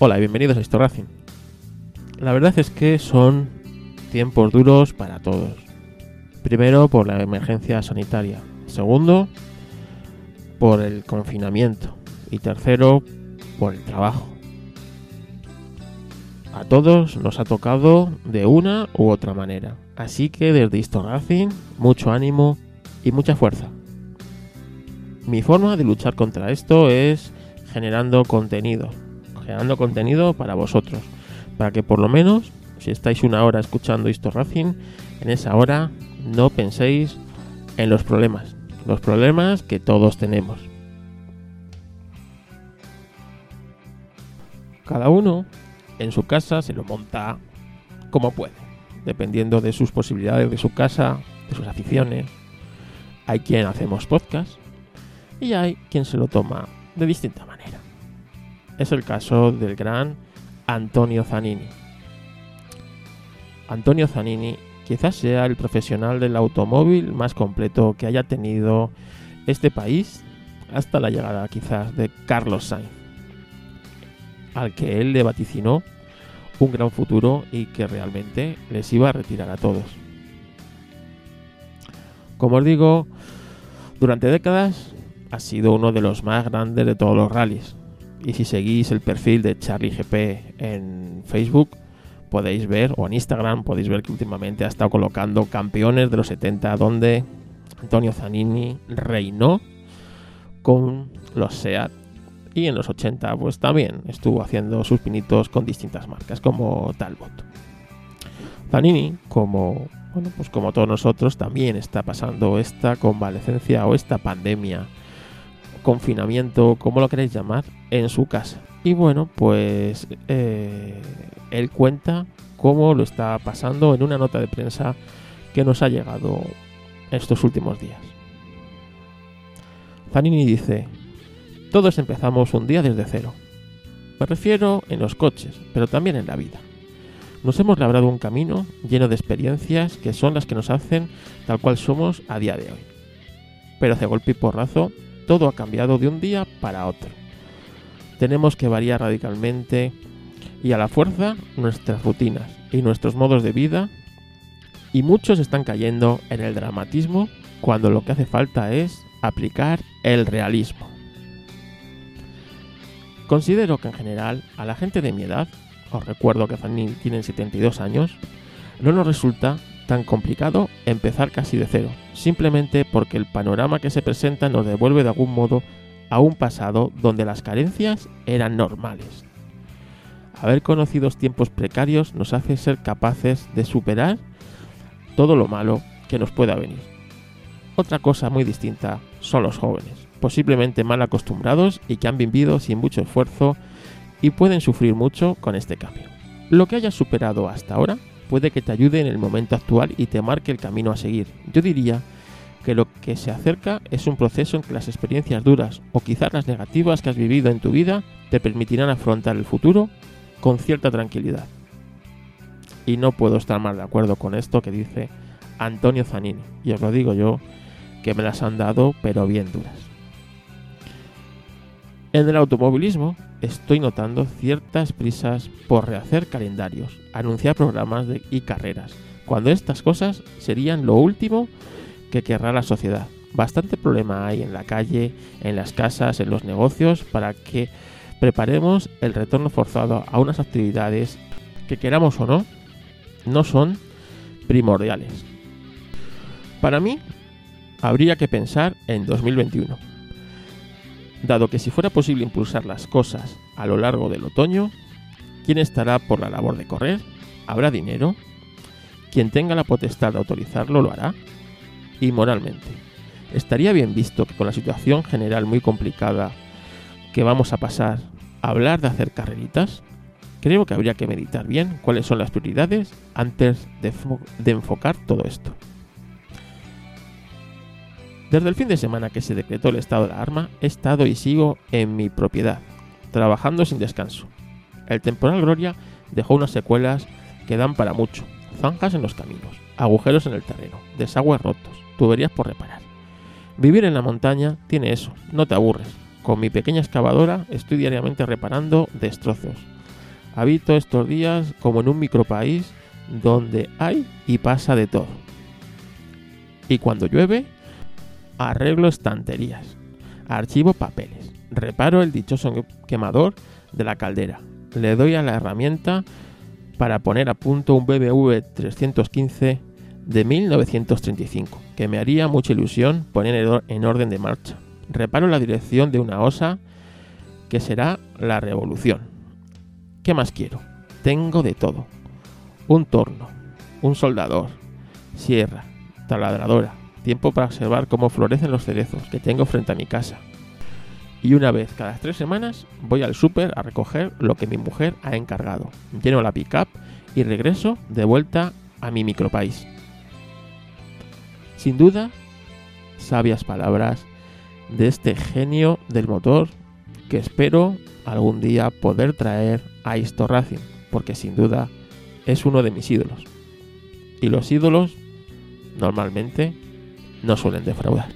Hola y bienvenidos a Histo Racing. La verdad es que son tiempos duros para todos. Primero por la emergencia sanitaria. Segundo, por el confinamiento. Y tercero, por el trabajo. A todos nos ha tocado de una u otra manera. Así que desde Histo Racing, mucho ánimo y mucha fuerza. Mi forma de luchar contra esto es generando contenido, generando contenido para vosotros, para que por lo menos, si estáis una hora escuchando esto Racing, en esa hora no penséis en los problemas, los problemas que todos tenemos. Cada uno en su casa se lo monta como puede, dependiendo de sus posibilidades, de su casa, de sus aficiones. Hay quien hacemos podcast y hay quien se lo toma de distinta manera es el caso del gran Antonio Zanini. Antonio Zanini quizás sea el profesional del automóvil más completo que haya tenido este país hasta la llegada quizás de Carlos Sainz, al que él le vaticinó un gran futuro y que realmente les iba a retirar a todos. Como os digo, durante décadas ha sido uno de los más grandes de todos los rallies, y si seguís el perfil de Charlie GP en Facebook, podéis ver, o en Instagram, podéis ver que últimamente ha estado colocando campeones de los 70, donde Antonio Zanini reinó con los SEAT. Y en los 80, pues también estuvo haciendo sus pinitos con distintas marcas, como Talbot. Zanini, como, bueno, pues como todos nosotros, también está pasando esta convalecencia o esta pandemia confinamiento, como lo queréis llamar, en su casa. Y bueno, pues eh, él cuenta cómo lo está pasando en una nota de prensa que nos ha llegado estos últimos días. Zanini dice, todos empezamos un día desde cero. Me refiero en los coches, pero también en la vida. Nos hemos labrado un camino lleno de experiencias que son las que nos hacen tal cual somos a día de hoy. Pero hace golpe y porrazo todo ha cambiado de un día para otro. Tenemos que variar radicalmente y a la fuerza nuestras rutinas y nuestros modos de vida y muchos están cayendo en el dramatismo cuando lo que hace falta es aplicar el realismo. Considero que en general a la gente de mi edad, os recuerdo que Fanny tiene 72 años, no nos resulta tan complicado empezar casi de cero, simplemente porque el panorama que se presenta nos devuelve de algún modo a un pasado donde las carencias eran normales. Haber conocido tiempos precarios nos hace ser capaces de superar todo lo malo que nos pueda venir. Otra cosa muy distinta son los jóvenes, posiblemente mal acostumbrados y que han vivido sin mucho esfuerzo y pueden sufrir mucho con este cambio. Lo que hayas superado hasta ahora puede que te ayude en el momento actual y te marque el camino a seguir. Yo diría que lo que se acerca es un proceso en que las experiencias duras o quizás las negativas que has vivido en tu vida te permitirán afrontar el futuro con cierta tranquilidad. Y no puedo estar más de acuerdo con esto que dice Antonio Zanini. Y os lo digo yo, que me las han dado pero bien duras. En el automovilismo estoy notando ciertas prisas por rehacer calendarios, anunciar programas y carreras, cuando estas cosas serían lo último que querrá la sociedad. Bastante problema hay en la calle, en las casas, en los negocios, para que preparemos el retorno forzado a unas actividades que queramos o no, no son primordiales. Para mí, habría que pensar en 2021 dado que si fuera posible impulsar las cosas a lo largo del otoño, ¿quién estará por la labor de correr? ¿Habrá dinero? Quien tenga la potestad de autorizarlo lo hará. Y moralmente, ¿estaría bien visto que con la situación general muy complicada que vamos a pasar, hablar de hacer carreritas? Creo que habría que meditar bien cuáles son las prioridades antes de, de enfocar todo esto. Desde el fin de semana que se decretó el estado de alarma, he estado y sigo en mi propiedad, trabajando sin descanso. El temporal Gloria dejó unas secuelas que dan para mucho. Zanjas en los caminos, agujeros en el terreno, desagües rotos, tuberías por reparar. Vivir en la montaña tiene eso, no te aburres. Con mi pequeña excavadora estoy diariamente reparando destrozos, Habito estos días como en un micropaís donde hay y pasa de todo. Y cuando llueve, arreglo estanterías, archivo papeles, reparo el dichoso quemador de la caldera, le doy a la herramienta para poner a punto un BMW 315 de 1935, que me haría mucha ilusión poner en orden de marcha. Reparo la dirección de una osa que será la revolución. ¿Qué más quiero? Tengo de todo. Un torno, un soldador, sierra, taladradora, tiempo para observar cómo florecen los cerezos que tengo frente a mi casa. Y una vez cada tres semanas voy al súper a recoger lo que mi mujer ha encargado. Lleno la pickup y regreso de vuelta a mi micropaís. Sin duda, sabias palabras de este genio del motor que espero algún día poder traer a Isto Racing, porque sin duda es uno de mis ídolos. Y los ídolos normalmente no suelen defraudar.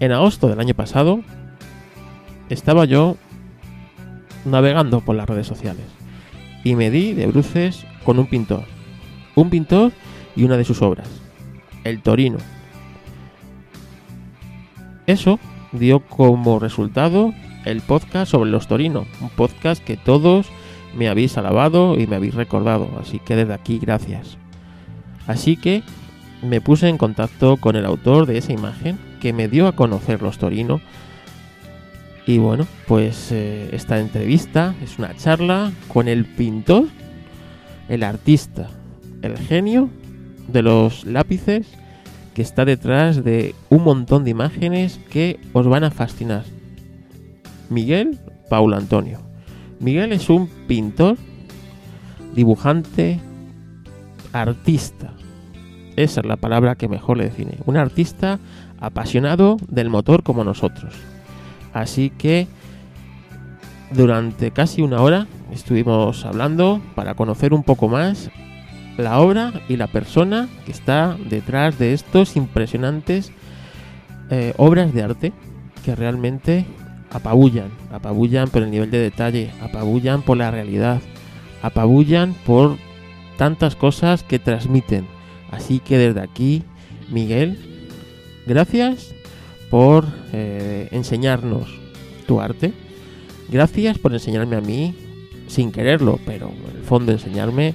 En agosto del año pasado estaba yo navegando por las redes sociales y me di de bruces con un pintor. Un pintor y una de sus obras, el Torino. Eso dio como resultado el podcast sobre los Torinos, un podcast que todos me habéis alabado y me habéis recordado, así que desde aquí gracias. Así que me puse en contacto con el autor de esa imagen que me dio a conocer los Torino. Y bueno, pues eh, esta entrevista es una charla con el pintor, el artista, el genio de los lápices que está detrás de un montón de imágenes que os van a fascinar. Miguel Paulo Antonio. Miguel es un pintor, dibujante, artista. Esa es la palabra que mejor le define. Un artista apasionado del motor como nosotros. Así que durante casi una hora estuvimos hablando para conocer un poco más la obra y la persona que está detrás de estos impresionantes eh, obras de arte que realmente apabullan, apabullan por el nivel de detalle, apabullan por la realidad, apabullan por tantas cosas que transmiten. Así que desde aquí, Miguel, gracias por eh, enseñarnos tu arte. Gracias por enseñarme a mí, sin quererlo, pero en el fondo enseñarme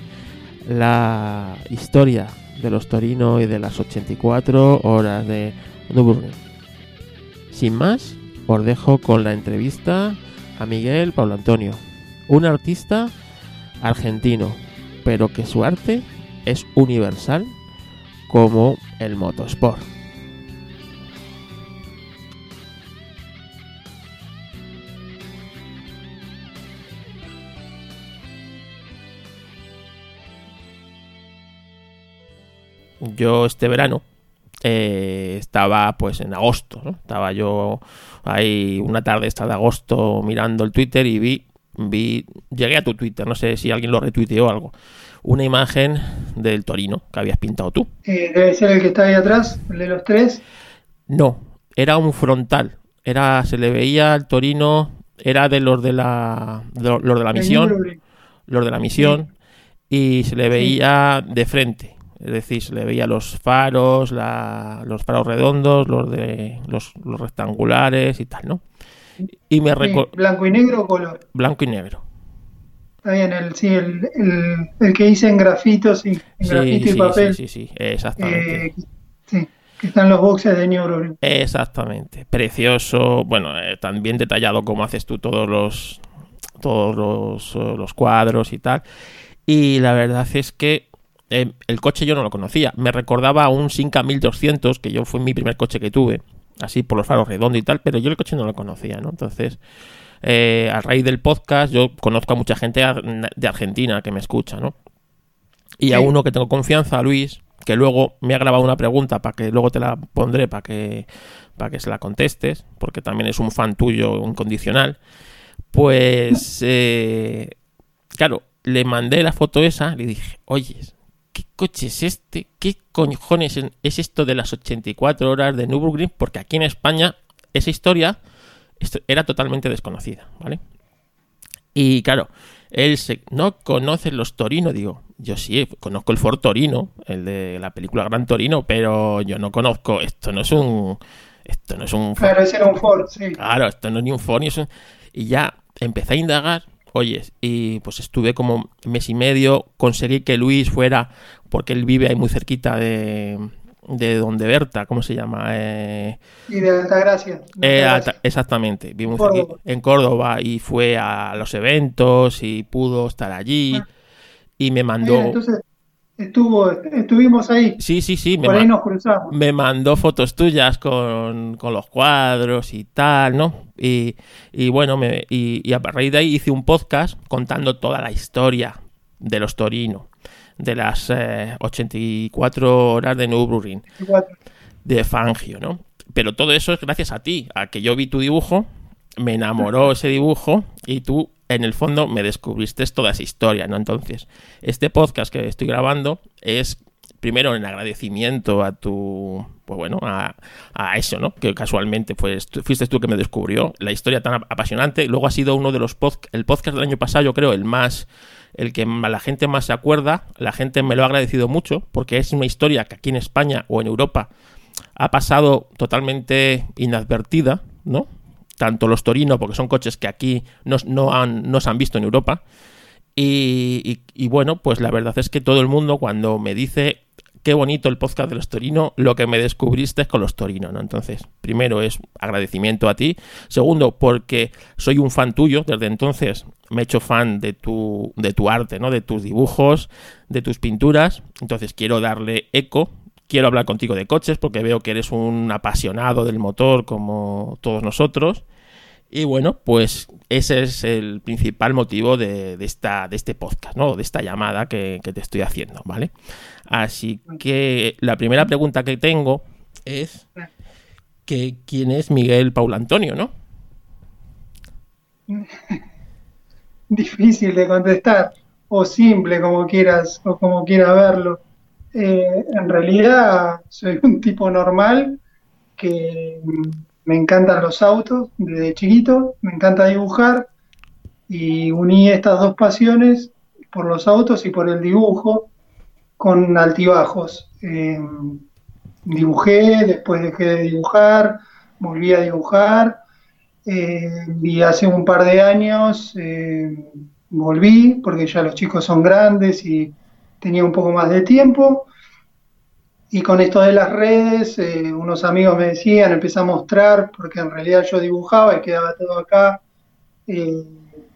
la historia de los Torino y de las 84 horas de Nürburgring. Sin más, os dejo con la entrevista a Miguel Pablo Antonio, un artista argentino, pero que su arte es universal como el motosport. Yo este verano eh, estaba pues en agosto, Estaba yo ahí una tarde esta de agosto mirando el Twitter y vi, vi, llegué a tu Twitter, no sé si alguien lo retuiteó o algo, una imagen del Torino que habías pintado tú. Eh, debe ser el que está ahí atrás, el de los tres. No, era un frontal, era, se le veía el Torino, era de los de la, de los de la misión, los de la misión, y se le veía de frente es decir, se le veía los faros, los faros redondos, los de los, rectangulares y tal, ¿no? Y me ¿Blanco y negro o color? Blanco y negro. Está bien, el, sí, el, el, que hice en grafitos y, en grafito y papel. Sí, sí, sí, exactamente. Eh, sí, que están los boxes de New Exactamente, precioso, bueno, eh, también detallado como haces tú todos los todos los, los cuadros y tal. Y la verdad es que eh, el coche yo no lo conocía. Me recordaba a un Sinca 1200, que yo fue mi primer coche que tuve, así por los faros redondos y tal, pero yo el coche no lo conocía, ¿no? Entonces, eh, a raíz del podcast, yo conozco a mucha gente de Argentina que me escucha, ¿no? Y a uno que tengo confianza, a Luis, que luego me ha grabado una pregunta para que luego te la pondré para que, para que se la contestes, porque también es un fan tuyo incondicional. Pues, eh, claro, le mandé la foto esa, le dije, oye, ¿qué coche es este? ¿Qué cojones es esto de las 84 horas de Nürburgring? Porque aquí en España esa historia era totalmente desconocida, ¿vale? Y claro, él se, no conoce los Torino, digo, yo sí, conozco el Ford Torino, el de la película Gran Torino, pero yo no conozco, esto no es un... Esto no es un Ford. Claro, ese era un Ford, sí. Claro, esto no es ni un Ford ni es un... Y ya empecé a indagar, oyes, y pues estuve como mes y medio, conseguí que Luis fuera, porque él vive ahí muy cerquita de, de donde Berta, ¿cómo se llama? Eh, y de Altagracia. Eh, exactamente, vivo en Córdoba y fue a los eventos y pudo estar allí ah. y me mandó... entonces estuvo, estuvimos ahí. Sí, sí, sí. Me Por ahí nos cruzamos. Me mandó fotos tuyas con, los cuadros y tal, ¿no? Y, y bueno, me, y, y a raíz de ahí hice un podcast contando toda la historia de los Torino de las 84 eh, horas de Nürburgring de Fangio, ¿no? Pero todo eso es gracias a ti, a que yo vi tu dibujo, me enamoró ese dibujo y tú en el fondo me descubriste toda esa historia, ¿no? Entonces, este podcast que estoy grabando es primero en agradecimiento a tu, pues bueno, a, eso, ¿no? Que casualmente pues, fuiste tú que me descubrió la historia tan apasionante. Luego ha sido uno de los podcasts, el podcast del año pasado, yo creo, el más el que la gente más se acuerda, la gente me lo ha agradecido mucho, porque es una historia que aquí en España o en Europa ha pasado totalmente inadvertida, ¿no? Tanto los Torino, porque son coches que aquí no, no, han, no se han visto en Europa. Y, y, bueno, pues la verdad es que todo el mundo cuando me dice qué bonito el podcast de los Torino, lo que me descubriste es con los Torino, ¿no? Entonces, primero es agradecimiento a ti. Segundo, porque soy un fan tuyo, desde entonces me he hecho fan de tu, de tu arte, ¿no? De tus dibujos, de tus pinturas. Entonces quiero darle eco. Quiero hablar contigo de coches porque veo que eres un apasionado del motor como todos nosotros. Y bueno, pues ese es el principal motivo de, esta, de este podcast, ¿no? De esta llamada que, te estoy haciendo, ¿vale? Así que la primera pregunta que tengo es que quién es Miguel Paul Antonio, ¿no? Difícil de contestar, o simple como quieras, o como quieras verlo. Eh, en realidad soy un tipo normal que me encantan los autos desde chiquito, me encanta dibujar y uní estas dos pasiones por los autos y por el dibujo con altibajos. Em, dibujé, después dejé de dibujar, volví a dibujar eh, y hace un par de años em, volví porque ya los chicos son grandes y tenía un poco más de tiempo y con esto de las redes, eh, unos amigos me decían, empecé a mostrar, porque en realidad yo dibujaba y quedaba todo acá, eh,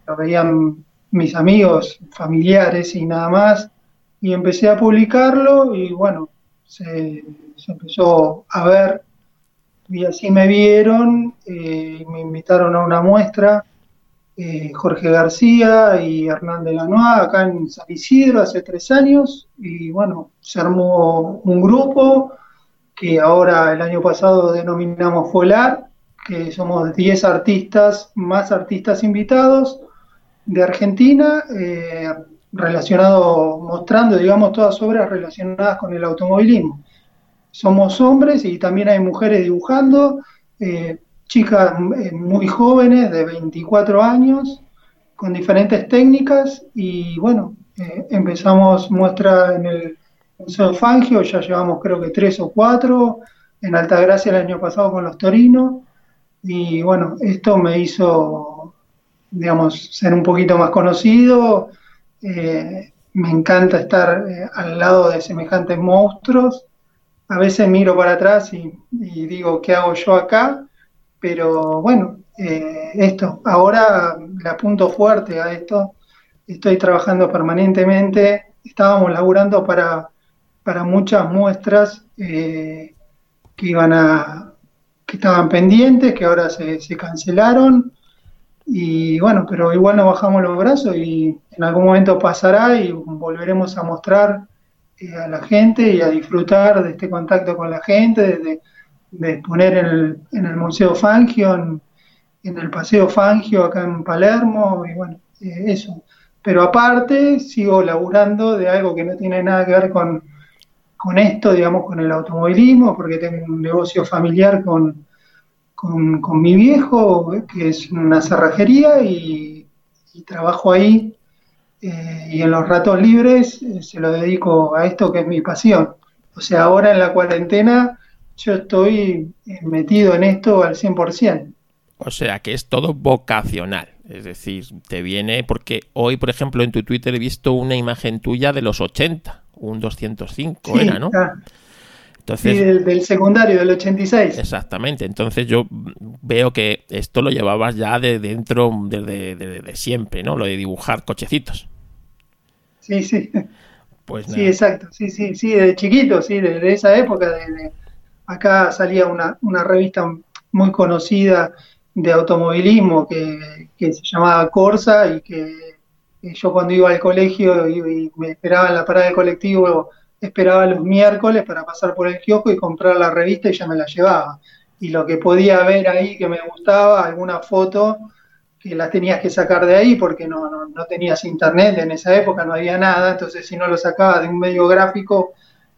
lo veían mis amigos, familiares y nada más, y empecé a publicarlo y bueno, se, empezó a ver y así me vieron, eh, me invitaron a una muestra eh, Jorge García y Hernán de Lanois acá en San Isidro hace tres años y bueno, se armó un grupo que ahora el año pasado denominamos Folar, que somos 10 artistas, más artistas invitados de Argentina, eh, relacionado, mostrando, digamos, todas obras relacionadas con el automovilismo. Somos hombres y también hay mujeres dibujando, eh, chicas eh, muy jóvenes, de 24 años, con diferentes técnicas y bueno, eh, empezamos muestra en el Museo Fangio, ya llevamos creo que tres o cuatro, en Altagracia el año pasado con los Torinos y bueno, esto me hizo, digamos, ser un poquito más conocido, eh, me encanta estar al lado de semejantes monstruos, a veces miro para atrás y digo, ¿qué hago yo acá? Pero bueno, eh, esto, ahora le apunto fuerte a esto, estoy trabajando permanentemente, estábamos laburando para, para muchas muestras eh, que iban a que estaban pendientes, que ahora se, cancelaron, y bueno, pero igual no bajamos los brazos y en algún momento pasará y volveremos a mostrar eh, a la gente y a disfrutar de este contacto con la gente, desde de exponer en el, en el Museo Fangio, en, el Paseo Fangio acá en Palermo, y bueno, eh, eso. Pero aparte sigo laburando de algo que no tiene nada que ver con, con esto, digamos, con el automovilismo, porque tengo un negocio familiar con, con, mi viejo, que es una cerrajería, y, trabajo ahí. Eh, y en los ratos libres eh, se lo dedico a esto que es mi pasión. O sea, ahora en la cuarentena yo estoy metido en esto al 100%. O sea, que es todo vocacional. Es decir, te viene porque hoy, por ejemplo, en tu Twitter he visto una imagen tuya de los 80, un 205 era, ¿no? Entonces, sí, del, secundario, del 86. Exactamente. Entonces yo veo que esto lo llevabas ya de dentro, desde de, siempre, ¿no? Lo de dibujar cochecitos. Sí, sí. Pues Sí, exacto. Sí, sí, sí, de chiquito, sí, de, esa época. De, acá salía una, una revista muy conocida de automovilismo que, se llamaba Corsa y que, yo cuando iba al colegio y, me esperaba en la parada del colectivo, esperaba los miércoles para pasar por el kiosco y comprar la revista y ya me la llevaba. Y lo que podía ver ahí que me gustaba, alguna foto, que las tenías que sacar de ahí porque no, no, tenías internet en esa época, no había nada, entonces si no lo sacabas de un medio gráfico,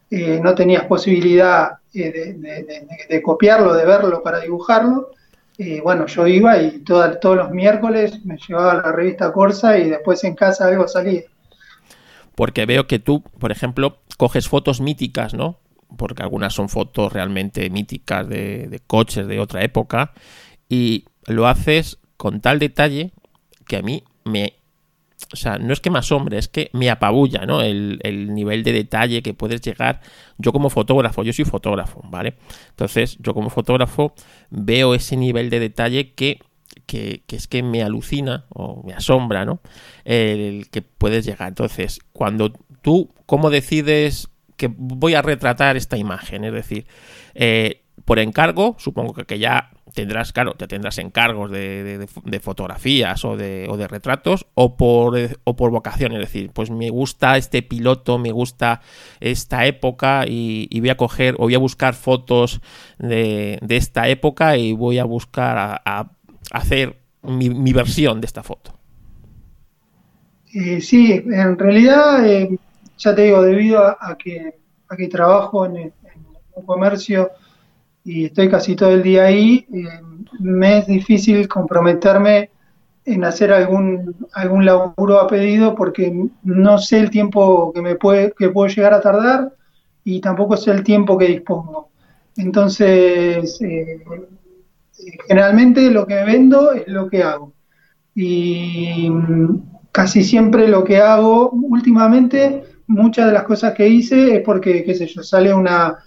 eh, no tenías posibilidad eh, de, copiarlo, de verlo para dibujarlo. Y bueno, yo iba y todos los miércoles me llevaba la revista Corsa y después en casa algo salía. Porque veo que tú, por ejemplo, coges fotos míticas, ¿no? Porque algunas son fotos realmente míticas de, coches de otra época y lo haces con tal detalle que a mí me o sea, no es que me asombre, es que me apabulla, ¿no? El, nivel de detalle que puedes llegar. Yo como fotógrafo, yo soy fotógrafo, ¿vale? Entonces, yo como fotógrafo veo ese nivel de detalle que, que, es que me alucina o me asombra, ¿no? El que puedes llegar. Entonces, cuando tú, ¿cómo decides que voy a retratar esta imagen? Es decir, eh, por encargo, supongo que ya tendrás, claro, ya tendrás encargos de, fotografías o de, retratos o por, o por vocación, es decir, pues me gusta este piloto, me gusta esta época y, voy a coger o voy a buscar fotos de, esta época y voy a buscar a, hacer mi, versión de esta foto. Eh, sí, en realidad, eh, ya te digo, debido a, que, a que trabajo en, en un comercio, y estoy casi todo el día ahí, eh, me es difícil comprometerme en hacer algún, algún laburo a pedido porque no sé el tiempo que me puede, que puedo llegar a tardar y tampoco sé el tiempo que dispongo. Entonces, eh, generalmente lo que vendo es lo que hago. Y casi siempre lo que hago últimamente, muchas de las cosas que hice es porque, qué sé yo, sale una,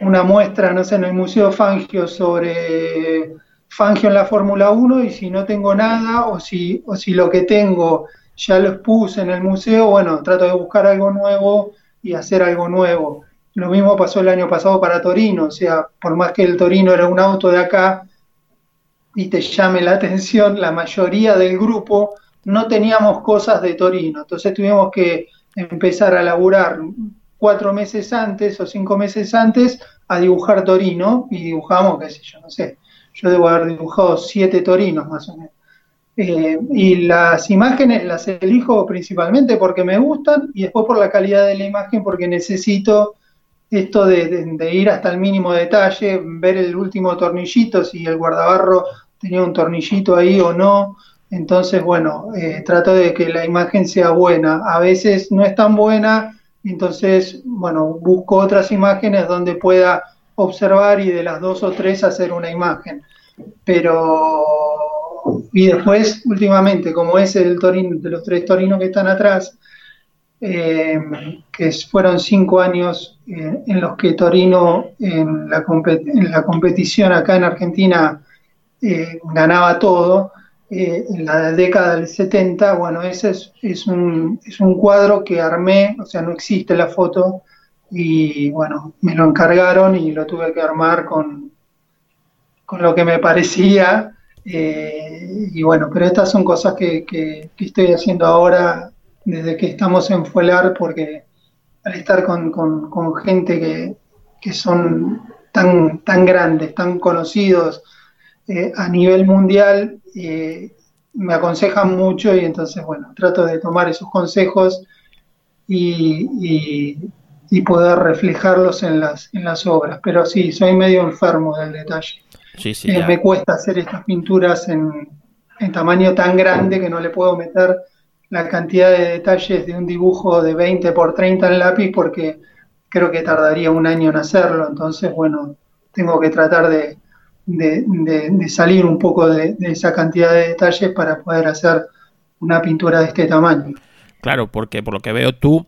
una muestra, no sé, en el Museo Fangio sobre Fangio en la Fórmula 1 y si no tengo nada o si, o si lo que tengo ya lo expuse en el museo, bueno, trato de buscar algo nuevo y hacer algo nuevo. Lo mismo pasó el año pasado para Torino, o sea, por más que el Torino era un auto de acá y te llame la atención, la mayoría del grupo no teníamos cosas de Torino, entonces tuvimos que empezar a laburar cuatro meses antes o cinco meses antes a dibujar Torino y dibujamos, qué sé yo, no sé, yo debo haber dibujado siete Torinos más o menos. Eh, y las imágenes las elijo principalmente porque me gustan y después por la calidad de la imagen porque necesito esto de, ir hasta el mínimo detalle, ver el último tornillito, si el guardabarro tenía un tornillito ahí o no. Entonces, bueno, eh, trato de que la imagen sea buena. A veces no es tan buena entonces, bueno, busco otras imágenes donde pueda observar y de las dos o tres hacer una imagen. Pero, y después, últimamente, como es el Torino, de los tres Torinos que están atrás, eh, que fueron cinco años eh, en los que Torino en la, en la, competición acá en Argentina eh, ganaba todo, eh, en la década del 70, bueno, ese es, un, es un cuadro que armé, o sea, no existe la foto, y bueno, me lo encargaron y lo tuve que armar con, con lo que me parecía. Eh, y bueno, pero estas son cosas que, que, estoy haciendo ahora desde que estamos en Fuelar, porque al estar con, con, gente que, que, son tan, tan grandes, tan conocidos eh, a nivel mundial, me aconsejan mucho y entonces, bueno, trato de tomar esos consejos y, poder reflejarlos en las, en las obras. Pero sí, soy medio enfermo del detalle. Sí, sí, eh, me cuesta hacer estas pinturas en, en tamaño tan grande que no le puedo meter la cantidad de detalles de un dibujo de 20 por 30 en lápiz porque creo que tardaría un año en hacerlo. Entonces, bueno, tengo que tratar de, salir un poco de, esa cantidad de detalles para poder hacer una pintura de este tamaño. Claro, porque por lo que veo tú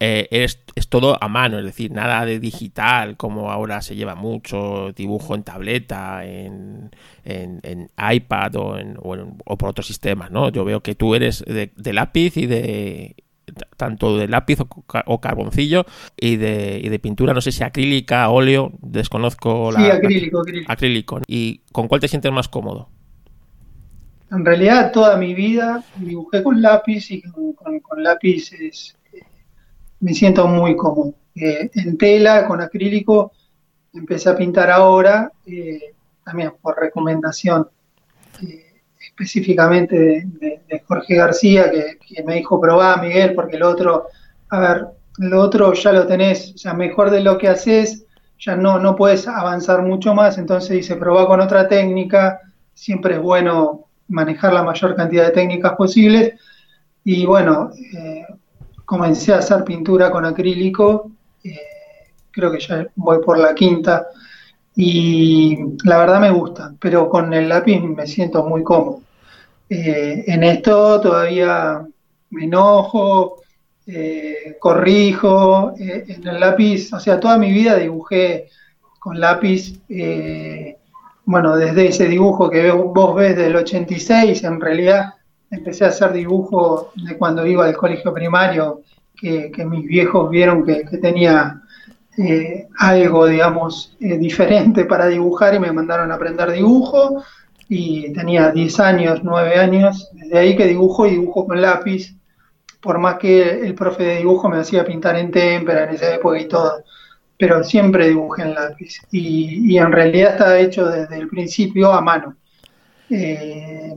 eh, es, todo a mano, es decir, nada de digital, como ahora se lleva mucho dibujo en tableta, en, en, iPad o, en, o, por otros sistemas, ¿no? Yo veo que tú eres de, lápiz y de tanto de lápiz o, carboncillo y de, y de, pintura, no sé si acrílica, óleo, desconozco la... Sí, acrílico, acrílico. Acrílico. ¿Y con cuál te sientes más cómodo? En realidad toda mi vida dibujé con lápiz y con, con, lápices me siento muy cómodo. Eh, en tela, con acrílico, empecé a pintar ahora, eh, también por recomendación eh, específicamente de, Jorge García, que, me dijo, probá, Miguel, porque el otro, a ver, lo otro ya lo tenés, o sea, mejor de lo que haces, ya no, no puedes avanzar mucho más, entonces dice, probá con otra técnica, siempre es bueno manejar la mayor cantidad de técnicas posibles, y bueno, comencé a hacer pintura con acrílico, eh, creo que ya voy por la quinta, y la verdad me gusta, pero con el lápiz me siento muy cómodo. Eh, en esto todavía me enojo, eh, corrijo, en el lápiz, o sea, toda mi vida dibujé con lápiz, bueno, desde ese dibujo que vos ves del 86, en realidad empecé a hacer dibujo de cuando iba al colegio primario, que, mis viejos vieron que, tenía eh, algo, digamos, eh, diferente para dibujar y me mandaron a aprender dibujo. Y tenía 10 años, 9 años, desde ahí que dibujo y dibujo con lápiz, por más que el profe de dibujo me hacía pintar en témpera en esa época y todo, pero siempre dibujé en lápiz. Y, y en realidad está hecho desde el principio a mano. Eh,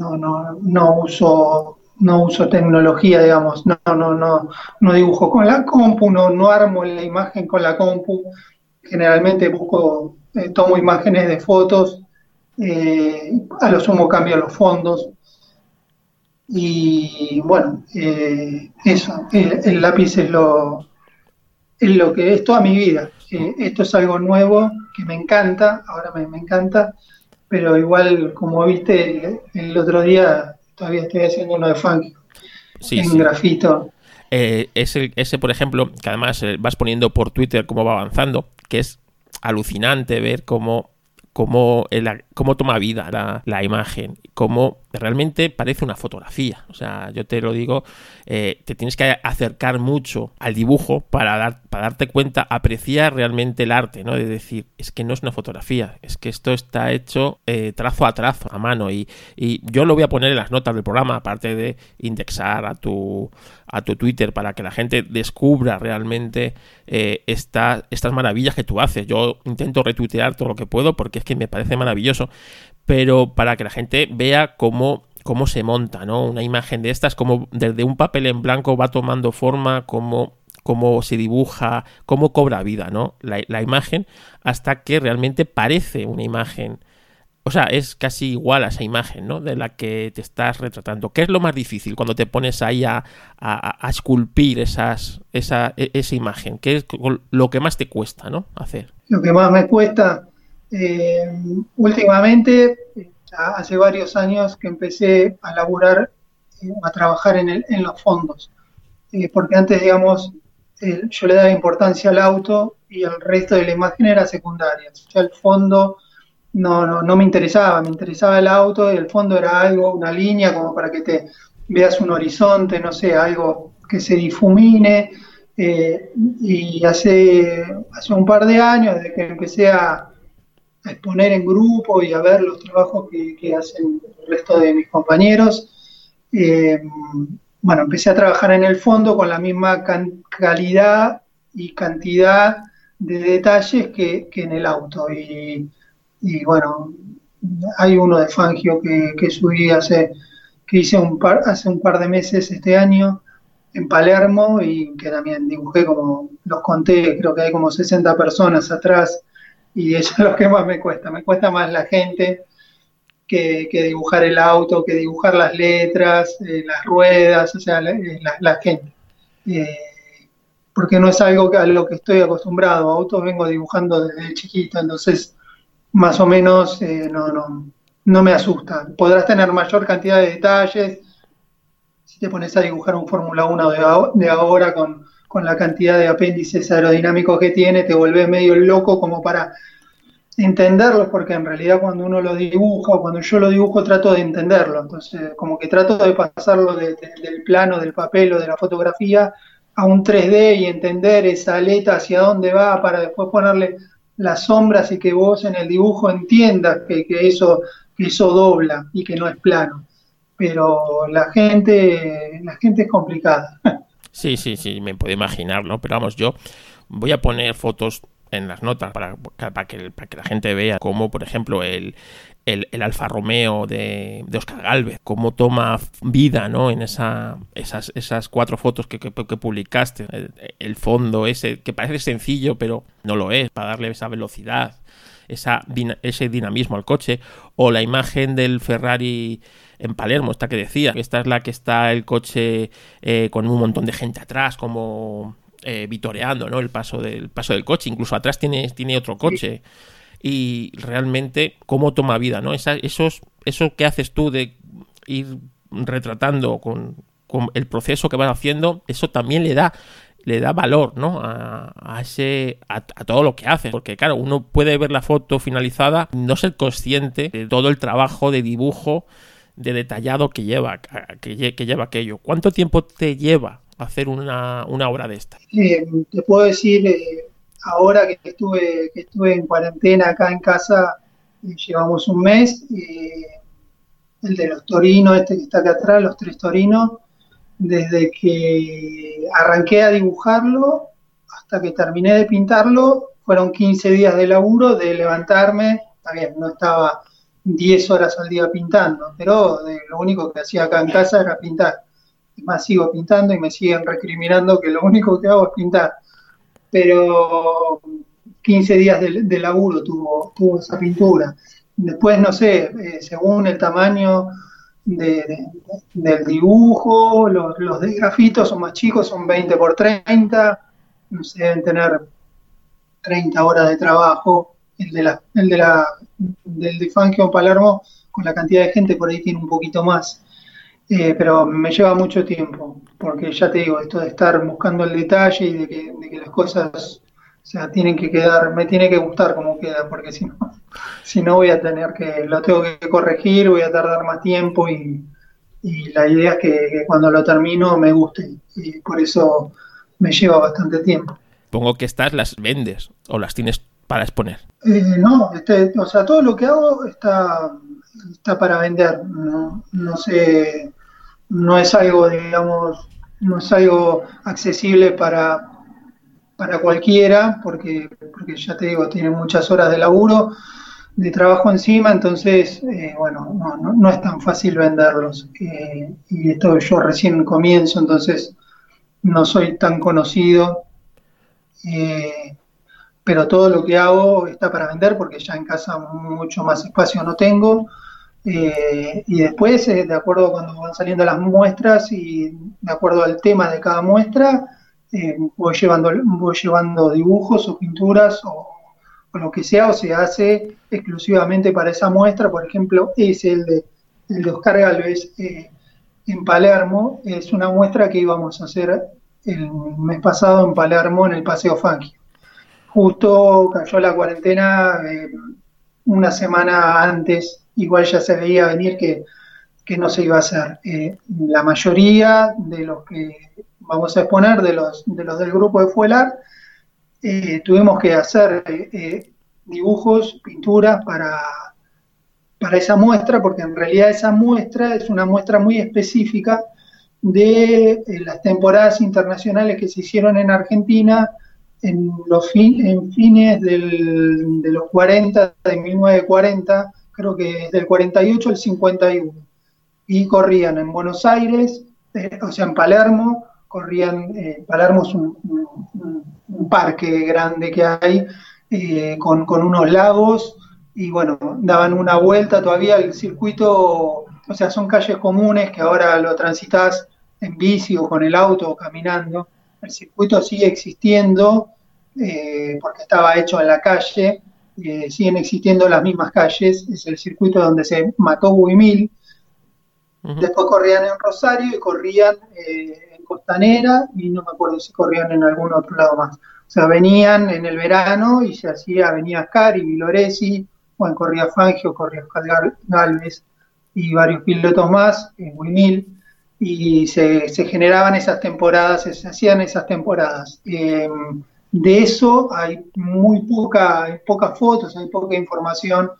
no, no, no uso no uso tecnología, digamos, no, no, no, no dibujo con la compu, no, no armo la imagen con la compu, generalmente busco, eh, tomo imágenes de fotos, eh, a lo sumo cambio los fondos, y bueno, eso, el, lápiz es lo, es lo que es toda mi vida, esto es algo nuevo que me encanta, ahora me encanta, pero igual, como viste el, otro día, todavía estoy haciendo uno de funk en grafito. Eh, ese, ese, por ejemplo, que además eh, vas poniendo por Twitter cómo va avanzando, que es alucinante ver cómo cómo, cómo toma vida la, imagen, cómo realmente parece una fotografía. O sea, yo te lo digo, eh, te tienes que acercar mucho al dibujo para, dar, para darte cuenta, apreciar realmente el arte, ¿no? De decir, es que no es una fotografía, es que esto está hecho eh, trazo a trazo, a mano. Y, y yo lo voy a poner en las notas del programa, aparte de indexar a tu, a tu Twitter para que la gente descubra realmente eh, estas maravillas que tú haces. Yo intento retuitear todo lo que puedo porque es que me parece maravilloso, pero para que la gente vea cómo cómo se monta, ¿no? Una imagen de estas, como desde un papel en blanco va tomando forma, cómo, cómo se dibuja, cómo cobra vida, ¿no? La, la, imagen, hasta que realmente parece una imagen o sea, es casi igual a esa imagen, ¿no? De la que te estás retratando. ¿Qué es lo más difícil cuando te pones ahí a, esculpir esas, esa, e, esa imagen? ¿Qué es lo que más te cuesta, ¿no? Hacer. Lo que más me cuesta, eh, últimamente, hace varios años que empecé a laburar, eh, a trabajar en, en los fondos. Eh, porque antes, digamos, yo le daba importancia al auto y el resto de la imagen era secundaria. O sea, el fondo no, no, no me interesaba, me interesaba el auto y el fondo era algo, una línea como para que te veas un horizonte, no sé, algo que se difumine. Eh, y hace, hace un par de años, desde que empecé a, exponer en grupo y a ver los trabajos que, hacen el resto de mis compañeros, eh, bueno, empecé a trabajar en el fondo con la misma calidad y cantidad de detalles que, que en el auto. Y, bueno, hay uno de Fangio que, subí hace, que hice un par, hace un par de meses este año en Palermo y que también dibujé como, los conté, creo que hay como 60 personas atrás y eso es lo que más me cuesta, me cuesta más la gente que, dibujar el auto, que dibujar las letras, eh, las ruedas, o sea, la, la, gente. porque no es algo a lo que estoy acostumbrado. Autos vengo dibujando desde chiquito, entonces más o menos no, no, no me asusta. Podrás tener mayor cantidad de detalles si te pones a dibujar un Fórmula 1 de, ahora con, la cantidad de apéndices aerodinámicos que tiene, te vuelves medio loco como para entenderlos, porque en realidad cuando uno lo dibuja o cuando yo lo dibujo trato de entenderlo. Entonces, como que trato de pasarlo del plano, del papel o de la fotografía a un 3D y entender esa aleta hacia dónde va para después ponerle las sombras y que vos en el dibujo entiendas que, que eso eso dobla y que no es plano. Pero la gente, la gente es complicada. Sí, sí, sí, me puedo imaginarlo, pero vamos, yo voy a poner fotos en las notas para, que, para que la gente vea cómo, por ejemplo, el, el, Alfa Romeo de, Oscar Galvez, cómo toma vida ¿no? en esa, esas, esas cuatro fotos que, que, publicaste, el, fondo ese que parece sencillo, pero no lo es, para darle esa velocidad, esa, ese dinamismo al coche, o la imagen del Ferrari en Palermo, esta que decía, esta es la que está el coche eh, con un montón de gente atrás, como eh, vitoreando ¿no? el, paso del, paso del coche, incluso atrás tiene, tiene otro coche. Y realmente cómo toma vida, ¿no? Esa, esos, eso que haces tú de ir retratando con, con el proceso que vas haciendo, eso también le da le da valor, ¿no? A, ese, a, todo lo que hace. Porque, claro, uno puede ver la foto finalizada, no ser consciente de todo el trabajo de dibujo, de detallado que lleva, que, lleva aquello. ¿Cuánto tiempo te lleva hacer una, obra de esta? Eh, te puedo decir, eh, ahora que estuve, que estuve en cuarentena acá en casa, eh, llevamos un mes. el de los torinos, este que está acá atrás, los tres torinos desde que arranqué a dibujarlo hasta que terminé de pintarlo, fueron 15 días de laburo, de levantarme, bien, no estaba 10 horas al día pintando, pero lo único que hacía acá en casa era pintar. Y más sigo pintando y me siguen recriminando que lo único que hago es pintar. Pero 15 días de, laburo tuvo, tuvo esa pintura. Después, no sé, eh, según el tamaño del dibujo, los, los, de grafitos son más chicos, son 20 por 30, no sé, deben tener 30 horas de trabajo. El de la, el de la, del de Fangio Palermo, con la cantidad de gente por ahí tiene un poquito más. Eh, pero me lleva mucho tiempo, porque ya te digo, esto de estar buscando el detalle y de que, de que las cosas o tienen que quedar, me tiene que gustar como queda, porque si no, si no voy a tener que, lo tengo que corregir, voy a tardar más tiempo y, la idea es que, cuando lo termino me guste y por eso me lleva bastante tiempo. Pongo que estas las vendes o las tienes para exponer. Eh, no, este, o sea, todo lo que hago está, está para vender. No, no sé, no es algo, digamos, no es algo accesible para, para cualquiera, porque, porque ya te digo, tiene muchas horas de laburo, de trabajo encima, entonces, eh, bueno, no, no, es tan fácil venderlos. Eh, y esto yo recién comienzo, entonces no soy tan conocido, eh, pero todo lo que hago está para vender porque ya en casa mucho más espacio no tengo. y después, de acuerdo a cuando van saliendo las muestras y de acuerdo al tema de cada muestra, eh, voy, llevando, voy llevando dibujos o pinturas o, lo que sea, o se hace exclusivamente para esa muestra. Por ejemplo, es el de, el de Oscar Galvez eh, en Palermo. Es una muestra que íbamos a hacer el mes pasado en Palermo, en el Paseo Fangio. Justo cayó la cuarentena eh, una semana antes, igual ya se veía venir que, que no se iba a hacer. la mayoría de los que vamos a exponer de los, de los del grupo de Fuelar, eh, tuvimos que hacer eh, dibujos, pinturas para, para esa muestra, porque en realidad esa muestra es una muestra muy específica de eh, las temporadas internacionales que se hicieron en Argentina en los fines del, de los 40, de 1940, creo que es del 48 al 51, y corrían en Buenos Aires, o sea, en Palermo, corrían, eh, Palermo es un, parque grande que hay, eh, con, unos lagos y bueno, daban una vuelta todavía el circuito, o sea, son calles comunes que ahora lo transitas en bici o con el auto o caminando. El circuito sigue existiendo eh, porque estaba hecho en la calle, eh, siguen existiendo las mismas calles, es el circuito donde se mató Buimil. Después corrían en Rosario y corrían eh, en Costanera y no me acuerdo si corrían en algún otro lado más. O sea, venían en el verano y se hacía, venía Ascari, Viloresi, bueno, corría Fangio, corría Oscar Galvez y varios pilotos más, en Buimil y se, generaban esas temporadas, se hacían esas temporadas. Em, de eso hay muy poca, hay pocas fotos, hay poca información,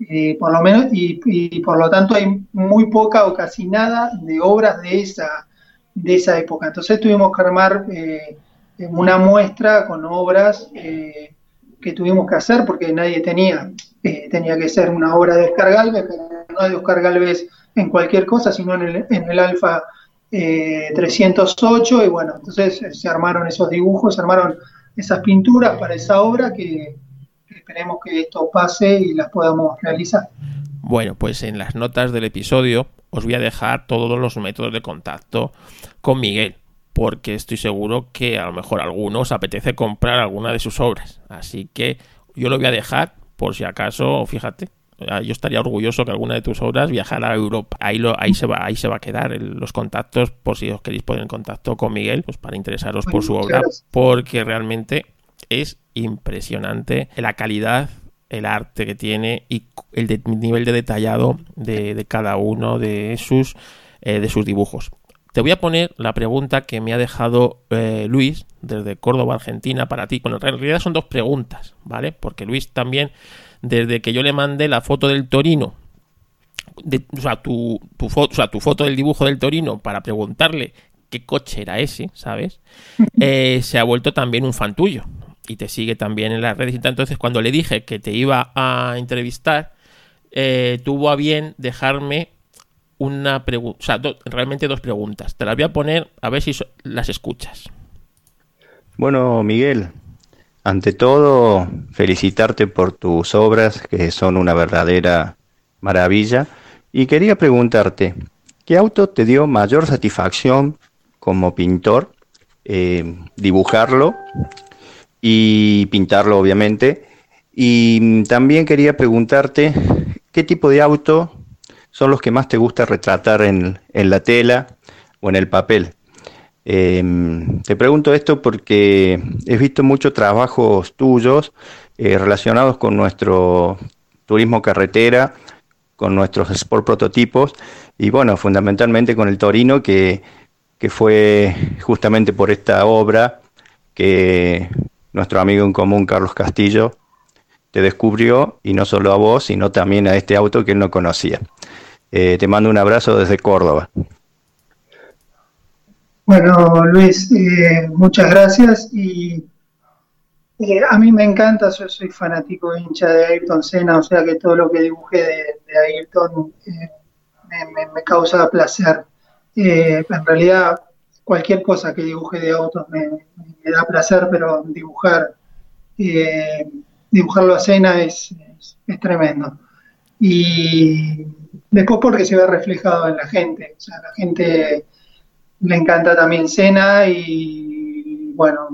eh, por lo menos, y, por lo tanto hay muy poca o casi nada de obras de esa, de esa época. Entonces tuvimos que armar eh, una muestra con obras eh, que tuvimos que hacer porque nadie tenía. Tenía que ser una obra de Oscar pero no de Oscar en cualquier cosa, sino en el, en el Alfa 308, y bueno, entonces se armaron esos dibujos, se armaron esas pinturas para esa obra que, esperemos que esto pase y las podamos realizar. Bueno, pues en las notas del episodio os voy a dejar todos los métodos de contacto con Miguel, porque estoy seguro que a lo mejor algunos apetece comprar alguna de sus obras. Así que yo lo voy a dejar por si acaso, fíjate, yo estaría orgulloso que alguna de tus obras viajara a Europa. Ahí, lo, ahí, se, va, ahí se va a quedar los contactos por si os queréis poner en contacto con Miguel, pues para interesaros por su obra, porque realmente es impresionante la calidad, el arte que tiene y el nivel de detallado de, cada uno de sus, eh, de sus dibujos. Te voy a poner la pregunta que me ha dejado eh, Luis desde Córdoba, Argentina, para ti. Bueno, en realidad son dos preguntas, ¿vale? Porque Luis también desde que yo le mandé la foto del Torino, o, sea, tu, foto, o sea, tu foto del dibujo del Torino para preguntarle qué coche era ese, ¿sabes? Eh, se ha vuelto también un fan tuyo y te sigue también en las redes. Entonces, cuando le dije que te iba a entrevistar, eh, tuvo a bien dejarme una pregunta, o sea, realmente dos preguntas. Te las voy a poner a ver si las escuchas. Bueno, Miguel, ante todo, felicitarte por tus obras, que son una verdadera maravilla. Y quería preguntarte, ¿qué auto te dio mayor satisfacción como pintor? Eh, dibujarlo y pintarlo, obviamente. Y también quería preguntarte, ¿qué tipo de auto son los que más te gusta retratar en, en la tela o en el papel? Em, te pregunto esto porque he visto muchos trabajos tuyos eh, relacionados con nuestro turismo carretera, con nuestros sport prototipos y bueno, fundamentalmente con el Torino que, que fue justamente por esta obra que nuestro amigo en común Carlos Castillo te descubrió y no solo a vos, sino también a este auto que él no conocía. Eh, te mando un abrazo desde Córdoba. Bueno, Luis, eh, muchas gracias y eh, a mí me encanta, yo soy fanático hincha de Ayrton Senna, o sea que todo lo que dibujé de, Ayrton me, causa placer. en realidad, cualquier cosa que dibuje de autos me, da placer, pero dibujar, dibujarlo a Senna es, es tremendo. Y después porque se ve reflejado en la gente, o sea, la gente le encanta también Cena y bueno,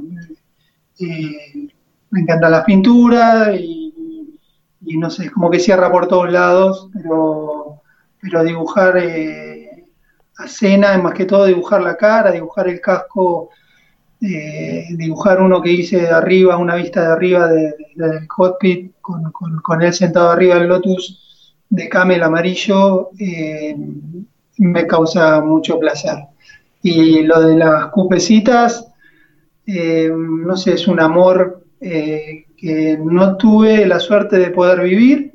eh, me encanta la pintura y, no sé, como que cierra por todos lados, pero, pero dibujar eh, a Cena es más que todo dibujar la cara, dibujar el casco, eh, dibujar uno que hice de arriba, una vista de arriba del cockpit con, él sentado arriba del Lotus de camel amarillo, me causa mucho placer. Y lo de las cupecitas, eh, no sé, es un amor eh, que no tuve la suerte de poder vivir.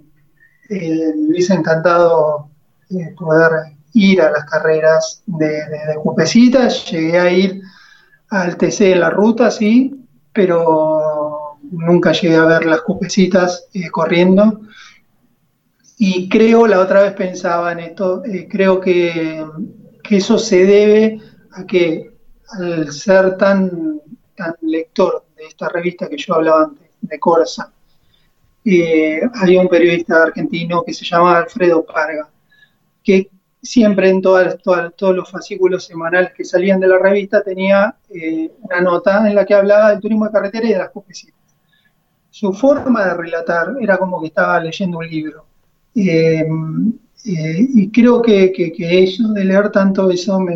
Eh, me hubiese encantado poder ir a las carreras de, cupecitas. Llegué a ir al TC en la ruta, sí, pero nunca llegué a ver las cupecitas corriendo. Y creo, la otra vez pensaba en esto, creo que, que, eso se debe a que al ser tan, tan lector de esta revista que yo hablaba antes, de Corsa, eh, había un periodista argentino que se llamaba Alfredo Parga, que siempre en todos los fascículos semanales que salían de la revista tenía eh, una nota en la que hablaba del turismo de carretera y de las cupecitas. Su forma de relatar era como que estaba leyendo un libro. Eh, y creo que, eso de leer tanto eso me,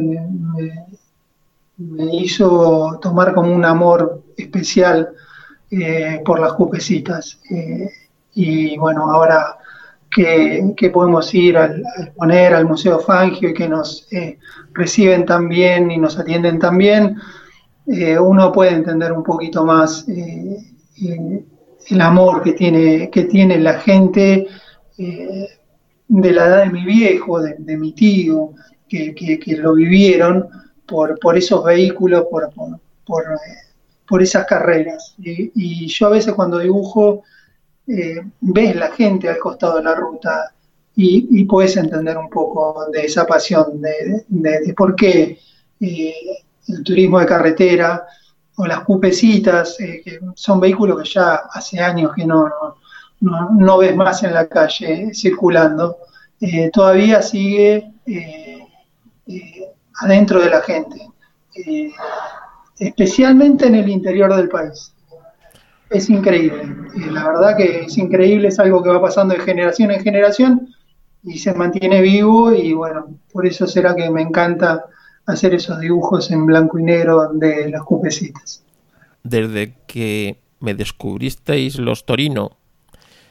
me hizo tomar como un amor especial eh, por las cupecitas. Eh, y bueno, ahora que, podemos ir al, poner al Museo Fangio y que nos eh, reciben tan bien y nos atienden tan bien, uno puede entender un poquito más el amor que tiene, que tiene la gente de la edad de mi viejo, de, mi tío, que, que lo vivieron por, por esos vehículos, por, por, por, esas carreras. Y, yo a veces cuando dibujo, eh, ves la gente al costado de la ruta y, puedes entender un poco de esa pasión, de, por qué eh, el turismo de carretera o las cupecitas, eh, que son vehículos que ya hace años que no, no, ves más en la calle circulando, todavía sigue adentro de la gente, especialmente en el interior del país. Es increíble, eh, la verdad que es increíble, es algo que va pasando de generación en generación y se mantiene vivo y bueno, por eso será que me encanta hacer esos dibujos en blanco y negro de las cupecitas. Desde que me descubristeis los Torino,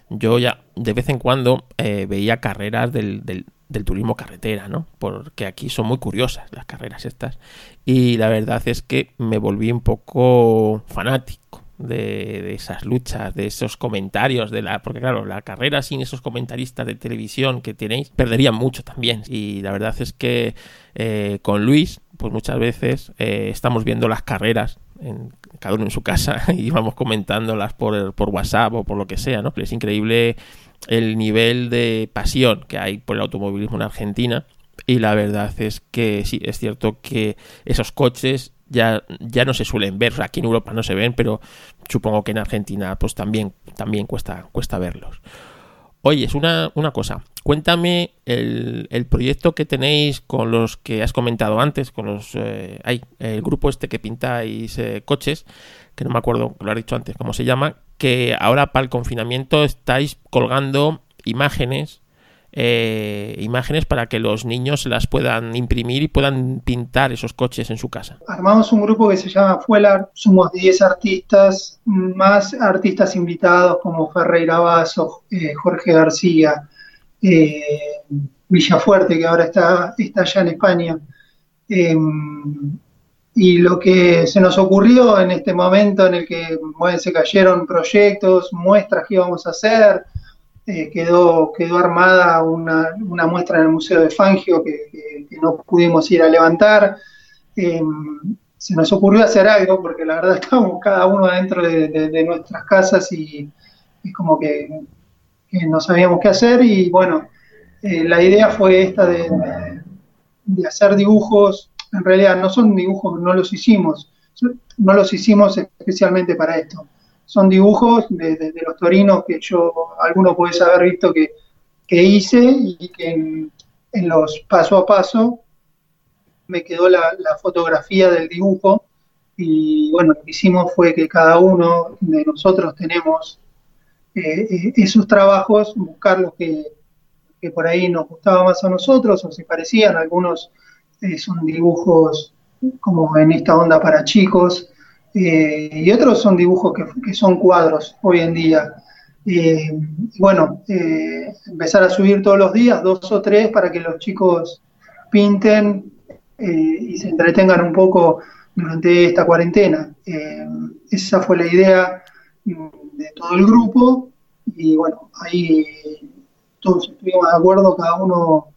yo ya de vez en cuando eh, veía carreras del, del turismo carretera, ¿no? Porque aquí son muy curiosas las carreras estas. Y la verdad es que me volví un poco fanático de, esas luchas, de esos comentarios, de la. Porque claro, la carrera sin esos comentaristas de televisión que tenéis, perdería mucho también. Y la verdad es que eh, con Luis, pues muchas veces eh, estamos viendo las carreras en, cada uno en su casa y vamos comentándolas por, por WhatsApp o por lo que sea, ¿no? Es increíble el nivel de pasión que hay por el automovilismo en Argentina. Y la verdad es que sí, es cierto que esos coches ya, ya no se suelen ver. aquí en Europa no se ven, pero supongo que en Argentina pues también, también cuesta, cuesta verlos. Oye, es una, una cosa. Cuéntame el, el, proyecto que tenéis con los que has comentado antes, con los eh, el grupo este que pintáis eh, coches, que no me acuerdo, lo has dicho antes, cómo se llama, que ahora para el confinamiento estáis colgando imágenes, eh, imágenes para que los niños las puedan imprimir y puedan pintar esos coches en su casa. Armamos un grupo que se llama Fuelar, somos 10 artistas, más artistas invitados como Ferreira Vaso, eh, Jorge García, eh, Villafuerte, que ahora está, está allá en España. Em, y lo que se nos ocurrió en este momento en el que se cayeron proyectos, muestras que íbamos a hacer, eh, quedó, quedó armada una, muestra en el Museo de Fangio que, no pudimos ir a levantar. Eh, se nos ocurrió hacer algo porque la verdad estábamos cada uno dentro de, nuestras casas y, como que, no sabíamos qué hacer y bueno, eh, la idea fue esta de, de hacer dibujos en realidad no son dibujos, no los hicimos, no los hicimos especialmente para esto. Son dibujos de, los torinos que yo, alguno puede haber visto que, hice y que en, los paso a paso me quedó la, fotografía del dibujo. Y bueno, lo que hicimos fue que cada uno de nosotros tenemos eh, eh, esos trabajos, buscar los que, que por ahí nos gustaba más a nosotros o se parecían, algunos eh, son dibujos como en esta onda para chicos, eh, y otros son dibujos que, son cuadros hoy en día. Eh, bueno, empezar a subir todos los días, dos o tres, para que los chicos pinten y se entretengan un poco durante esta cuarentena. esa fue la idea de todo el grupo y bueno, ahí todos estuvimos de acuerdo, cada uno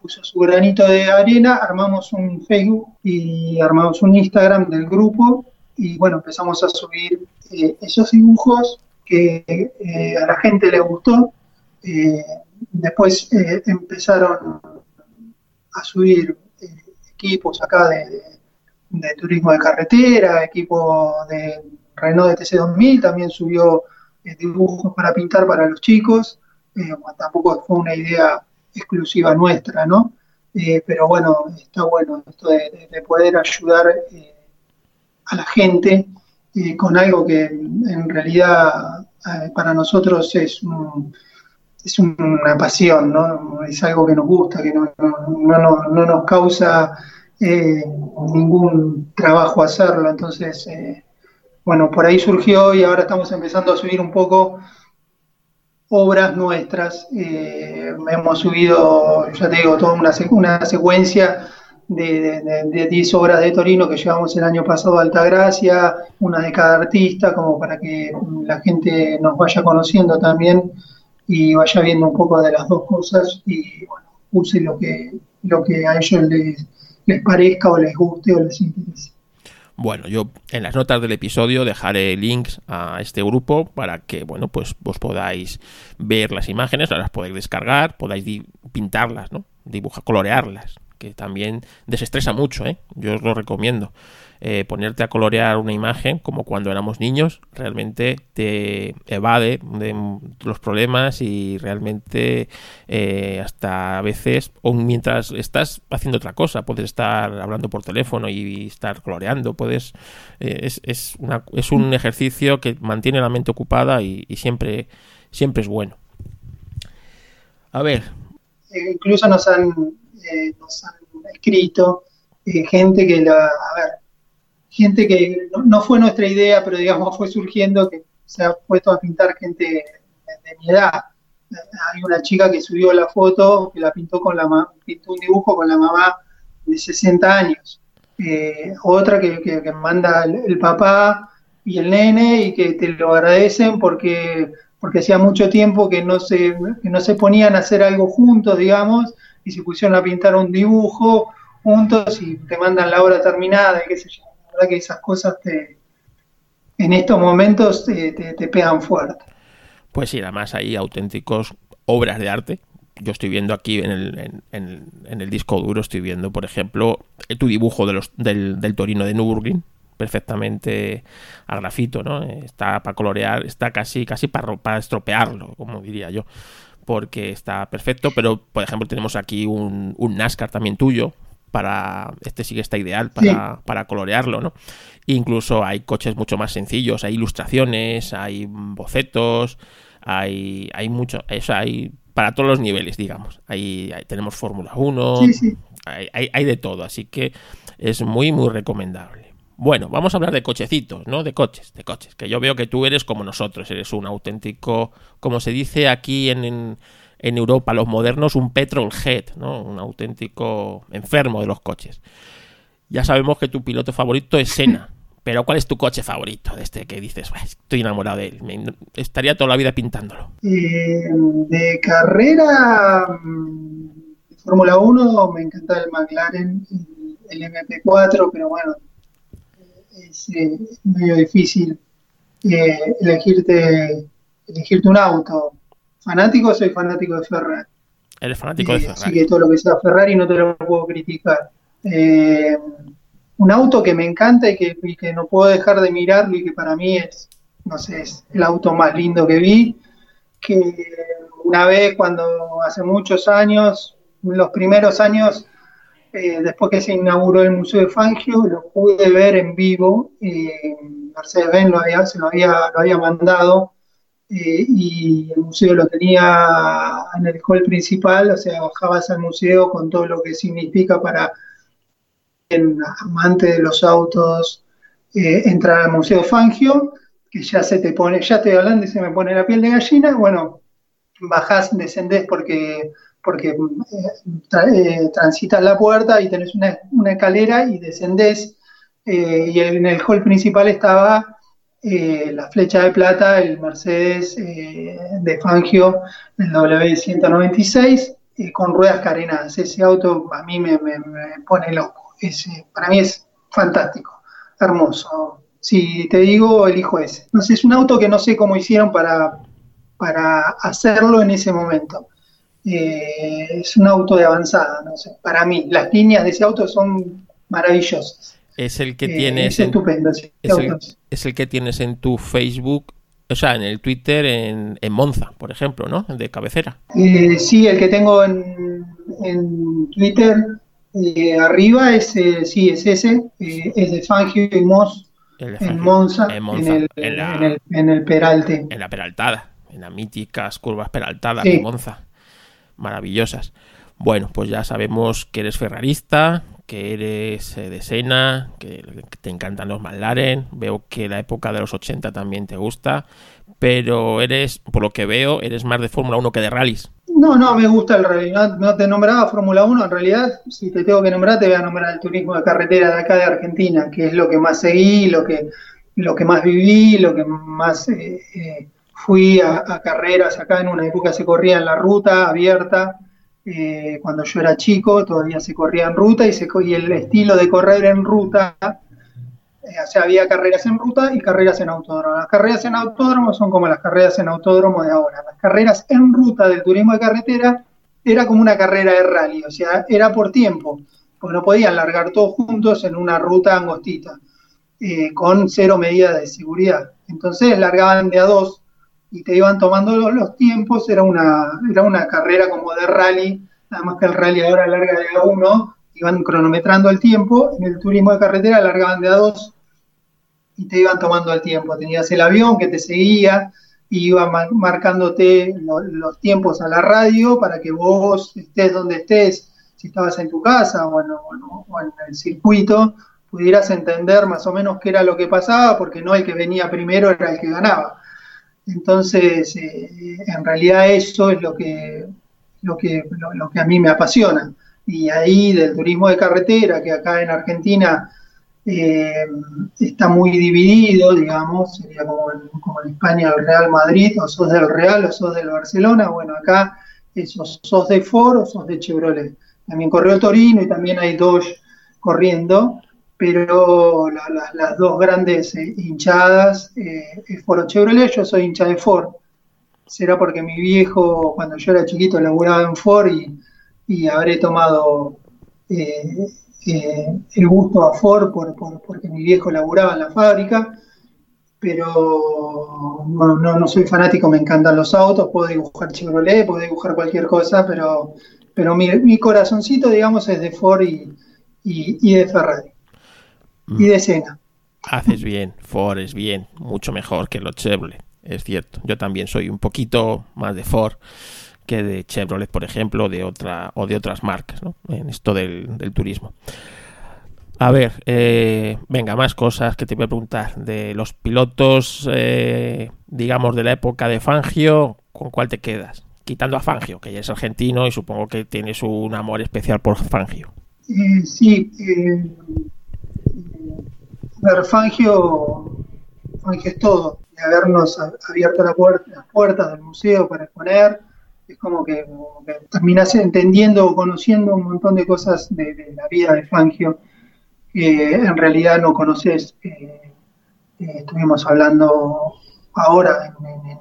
puso su granito de arena, armamos un Facebook y armamos un Instagram del grupo y bueno, empezamos a subir eh, esos dibujos que eh, a la gente le gustó. Eh, después empezaron a subir equipos acá de, turismo de carretera, equipo de Renault de TC2000, también subió dibujos para pintar para los chicos. tampoco fue una idea exclusiva nuestra, ¿no? pero bueno, está bueno esto de, poder ayudar a la gente con algo que en realidad para nosotros es un, es una pasión, ¿no? Es algo que nos gusta, que no, nos causa eh, ningún trabajo hacerlo. Entonces, eh, bueno, por ahí surgió y ahora estamos empezando a subir un poco obras nuestras. Eh, hemos subido, ya te digo, toda una, una secuencia de 10 obras de Torino que llevamos el año pasado a Altagracia, una de cada artista, como para que la gente nos vaya conociendo también y vaya viendo un poco de las dos cosas y bueno, use lo que, lo que a ellos les, les parezca o les guste o les interese. Bueno, yo en las notas del episodio dejaré links a este grupo para que, bueno, pues vos podáis ver las imágenes, las podéis descargar, podáis pintarlas, ¿no? Dibujar, colorearlas, que también desestresa mucho, ¿eh? Yo os lo recomiendo. Eh, ponerte a colorear una imagen como cuando éramos niños realmente te evade de los problemas y realmente eh, hasta a veces o mientras estás haciendo otra cosa puedes estar hablando por teléfono y estar coloreando puedes eh, es, es, una, es, un ejercicio que mantiene la mente ocupada y, siempre siempre es bueno a ver incluso nos han, nos han escrito gente que la, a ver, gente que no, fue nuestra idea, pero digamos fue surgiendo, que se ha puesto a pintar gente de, mi edad. Hay una chica que subió la foto, que la pintó con la pintó un dibujo con la mamá de 60 años. Eh, otra que, que, manda el, papá y el nene y que te lo agradecen porque, porque hacía mucho tiempo que no, se, que no se ponían a hacer algo juntos, digamos, y se pusieron a pintar un dibujo juntos y te mandan la obra terminada y qué sé yo que esas cosas te, en estos momentos te, pegan fuerte. Pues sí, además hay auténticos obras de arte. Yo estoy viendo aquí en el, en, el disco duro, estoy viendo, por ejemplo, tu dibujo de los, del, del Torino de Nürburgring, perfectamente a grafito, ¿no? Está para colorear, está casi, casi para, para estropearlo, como diría yo, porque está perfecto, pero por ejemplo tenemos aquí un, un NASCAR también tuyo, para este sí que está ideal para, para, colorearlo, ¿no? Incluso hay coches mucho más sencillos, hay ilustraciones, hay bocetos, hay, hay mucho, eso hay para todos los niveles, digamos. Hay, tenemos Fórmula 1, Hay, hay, de todo, así que es muy, muy recomendable. Bueno, vamos a hablar de cochecitos, ¿no? De coches, de coches, que yo veo que tú eres como nosotros, eres un auténtico, como se dice aquí en en Europa, los modernos, un petrolhead, ¿no? un auténtico enfermo de los coches. Ya sabemos que tu piloto favorito es Senna, pero ¿cuál es tu coche favorito de este que dices, estoy enamorado de él, estaría toda la vida pintándolo? Eh, de carrera, mm, de Fórmula 1, me encanta el McLaren, el, MP4, pero bueno, es eh, medio difícil eh, elegirte, elegirte un auto fanático, soy fanático de Ferrari. Eres fanático de Ferrari. Así que todo lo que sea Ferrari no te lo puedo criticar. Eh, un auto que me encanta y que, no puedo dejar de mirarlo y que para mí es, no sé, es el auto más lindo que vi. Que una vez, cuando hace muchos años, los primeros años, eh, después que se inauguró el Museo de Fangio, lo pude ver en vivo. Eh, Mercedes-Benz lo había, se lo había, mandado eh, y el museo lo tenía en el hall principal, o sea, bajabas al museo con todo lo que significa para un amante de los autos eh, entrar al Museo Fangio, que ya se te pone, ya estoy hablando y se me pone la piel de gallina, bueno, bajás, descendés porque, porque eh, transitas la puerta y tenés una, escalera y descendés, y en el hall principal estaba eh, la flecha de plata, el Mercedes eh, de Fangio, el W196, eh, con ruedas carenadas. Ese auto a mí me, pone loco. Para mí es fantástico, hermoso. Si te digo, elijo ese. Sé, es un auto que no sé cómo hicieron para, para hacerlo en ese momento. Es un auto de avanzada, no sé. Para mí, las líneas de ese auto son maravillosas es el que tienes es estupendo, es, el, que tienes en tu Facebook o sea, en el Twitter en, Monza, por ejemplo, ¿no? De cabecera. Eh, sí, el que tengo en, en Twitter eh, arriba es, eh, sí, es ese, es de Fangio y Moss en Monza, en, el, en, el, Peralte. En la Peraltada, en las míticas curvas Peraltadas de Monza. Maravillosas. Bueno, pues ya sabemos que eres ferrarista, que eres eh, de Sena, que te encantan los McLaren, veo que la época de los 80 también te gusta, pero eres, por lo que veo, eres más de Fórmula 1 que de rallies. No, no, me gusta el rally, no, te nombraba Fórmula 1, en realidad, si te tengo que nombrar, te voy a nombrar el turismo de carretera de acá de Argentina, que es lo que más seguí, lo que, lo que más viví, lo que más eh, eh, fui a, a carreras acá en una época se corría en la ruta abierta, eh, cuando yo era chico todavía se corría en ruta y, se, y el estilo de correr en ruta, eh, o sea, había carreras en ruta y carreras en autódromo. Las carreras en autódromo son como las carreras en autódromo de ahora. Las carreras en ruta del turismo de carretera era como una carrera de rally, o sea, era por tiempo, porque no podían largar todos juntos en una ruta angostita, eh, con cero medidas de seguridad. Entonces largaban de a dos y te iban tomando los, tiempos, era una, era una carrera como de rally, nada más que el rally ahora larga de a uno, iban cronometrando el tiempo, en el turismo de carretera largaban de a dos y te iban tomando el tiempo, tenías el avión que te seguía y iba marcándote los tiempos a la radio para que vos estés donde estés, si estabas en tu casa o en el circuito, pudieras entender más o menos qué era lo que pasaba, porque no el que venía primero era el que ganaba entonces, eh, en realidad eso es lo que, lo, que, lo, que a mí me apasiona. Y ahí del turismo de carretera, que acá en Argentina eh, está muy dividido, digamos, sería como en, como en España el Real Madrid, o sos del Real o sos del Barcelona, bueno, acá esos sos de Ford o sos de Chevrolet. También corrió Torino y también hay dos corriendo, pero las dos grandes eh, hinchadas eh, es Ford Chevrolet, yo soy hincha de Ford. Será porque mi viejo, cuando yo era chiquito, laburaba en Ford y, habré tomado eh, el gusto a Ford por, porque mi viejo laburaba en la fábrica, pero no, soy fanático, me encantan los autos, puedo dibujar Chevrolet, puedo dibujar cualquier cosa, pero, pero mi, corazoncito, digamos, es de Ford y de Ferrari y de escena. Haces bien, Ford es bien, mucho mejor que los Chevrolet, es cierto. Yo también soy un poquito más de Ford que de Chevrolet, por ejemplo, de otra o de otras marcas, ¿no? En esto del, turismo. A ver, eh, venga, más cosas que te voy a preguntar. De los pilotos, eh, digamos, de la época de Fangio, ¿con cuál te quedas? Quitando a Fangio, que ya es argentino y supongo que tienes un amor especial por Fangio. Eh, sí, ver, Fangio, es todo, de habernos abierto la puerta, las puertas del museo para exponer, es como que, terminas entendiendo o conociendo un montón de cosas de, la vida de Fangio que en realidad no conoces. Eh, eh, estuvimos hablando ahora,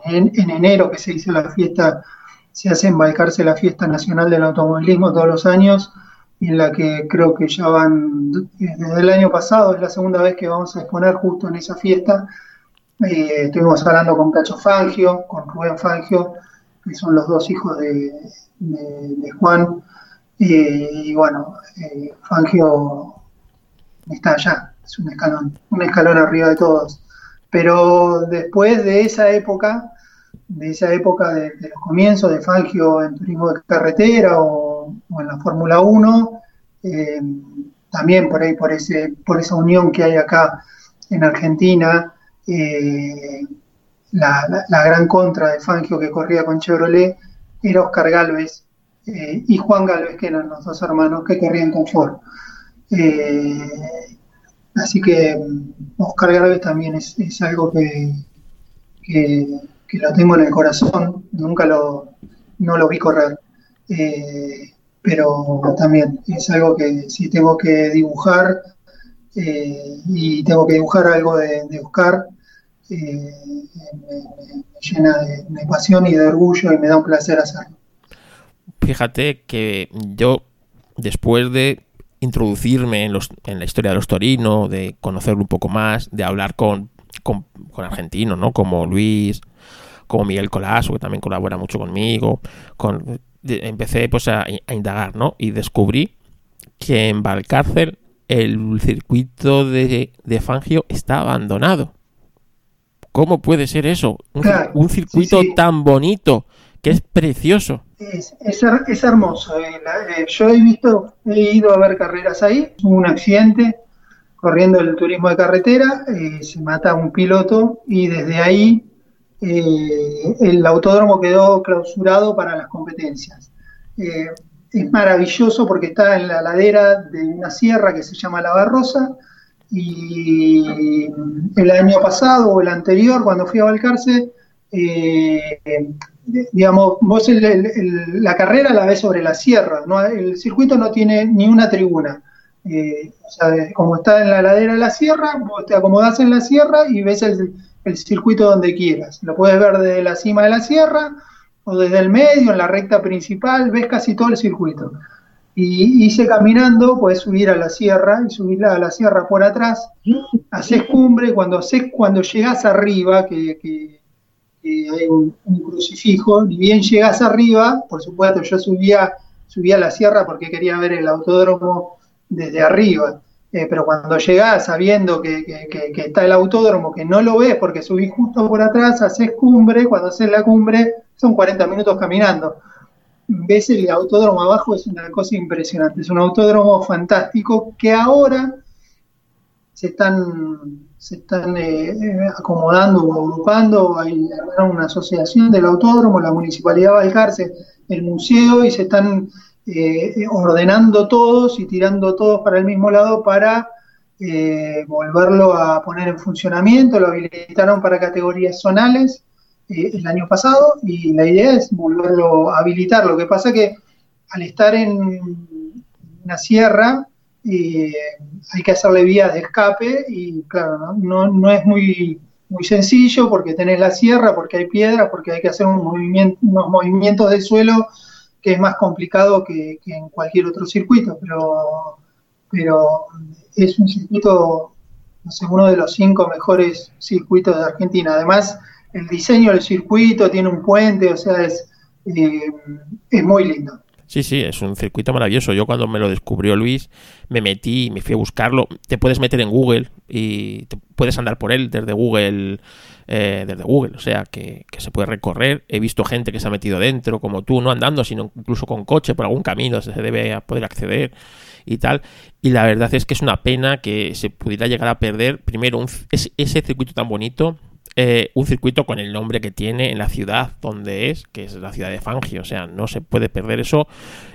en, en, enero, que se hizo la fiesta, se hace en Balcarce la fiesta nacional del automovilismo todos los años, en la que creo que ya van, desde el año pasado, es la segunda vez que vamos a exponer justo en esa fiesta. Eh, estuvimos hablando con Cacho Fangio, con Rubén Fangio, que son los dos hijos de, Juan. Eh, y bueno, eh, Fangio está allá, es un escalón, un escalón arriba de todos. Pero después de esa época, de esa época de, de los comienzos de Fangio en turismo de carretera o o en la Fórmula 1, eh, también por ahí, por, ese, por esa unión que hay acá en Argentina, eh, la, gran contra de Fangio que corría con Chevrolet era Oscar Galvez eh, y Juan Galvez, que eran los dos hermanos que corrían con Ford. así que mm, Oscar Galvez también es, algo que, que, lo tengo en el corazón, nunca lo, no lo vi correr pero también es algo que si tengo que dibujar eh, y tengo que dibujar algo de, Oscar, eh, me, llena de, pasión y de orgullo y me da un placer hacerlo. Fíjate que yo, después de introducirme en, los, en la historia de los Torino, de conocerlo un poco más, de hablar con, con, argentinos, ¿no? Como Luis, como Miguel Colaso, que también colabora mucho conmigo. Con, empecé pues a, indagar, ¿no? Y descubrí que en Valcárcel el circuito de, Fangio está abandonado. ¿Cómo puede ser eso? Un, circuito tan bonito, que es precioso. Es, es, hermoso. Eh, eh, yo he visto, he ido a ver carreras ahí. Hubo un accidente corriendo el turismo de carretera, eh, se mata un piloto y desde ahí el autódromo quedó clausurado para las competencias. es maravilloso porque está en la ladera de una sierra que se llama La Barrosa y el año pasado o el anterior, cuando fui a Valcarce, digamos, vos la carrera la ves sobre la sierra, el circuito no tiene ni una tribuna. Eh, o sea, como está en la ladera de la sierra, vos te acomodás en la sierra y ves el, circuito donde quieras. Lo puedes ver desde la cima de la sierra o desde el medio, en la recta principal, ves casi todo el circuito. Y hice caminando, puedes subir a la sierra y subir a la sierra por atrás, haces cumbre, cuando, haces, cuando llegás arriba, que hay un, crucifijo, ni bien llegas arriba, por supuesto yo subía, subía a la sierra porque quería ver el autódromo desde arriba, eh, pero cuando llegás sabiendo que, está el autódromo, que no lo ves porque subís justo por atrás, haces cumbre, cuando haces la cumbre son 40 minutos caminando. Ves el autódromo abajo, es una cosa impresionante, es un autódromo fantástico que ahora se están se están eh, acomodando o agrupando, hay una asociación del autódromo, la municipalidad de Valcarce, el museo, y se están eh, ordenando todos y tirando todos para el mismo lado para eh, volverlo a poner en funcionamiento, lo habilitaron para categorías zonales el año pasado y la idea es volverlo a habilitar. Lo que pasa que al estar en una sierra, y hay que hacerle vías de escape y claro, no, no, es muy, muy sencillo porque tenés la sierra, porque hay piedras, porque hay que hacer un movimiento, unos movimientos de suelo que es más complicado que, en cualquier otro circuito, pero, pero es un circuito, no sé, uno de los cinco mejores circuitos de Argentina. Además, el diseño del circuito tiene un puente, o sea, es, eh, es muy lindo. Sí, sí, es un circuito maravilloso. Yo cuando me lo descubrió Luis, me metí, me fui a buscarlo. Te puedes meter en Google y puedes andar por él desde Google, eh, desde Google, o sea, que, se puede recorrer. He visto gente que se ha metido dentro, como tú, no andando, sino incluso con coche por algún camino se debe poder acceder y tal. Y la verdad es que es una pena que se pudiera llegar a perder primero ese circuito tan bonito eh, un circuito con el nombre que tiene en la ciudad donde es, que es la ciudad de Fangio. O sea, no se puede perder eso,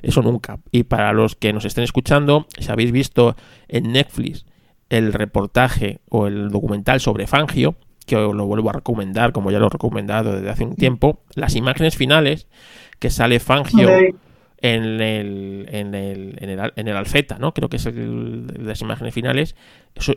eso nunca. Y para los que nos estén escuchando, si habéis visto en Netflix el reportaje o el documental sobre Fangio, que os lo vuelvo a recomendar, como ya lo he recomendado desde hace un tiempo, las imágenes finales que sale Fangio en el, en el, en el, en el Alfeta, ¿no? Creo que es las imágenes finales,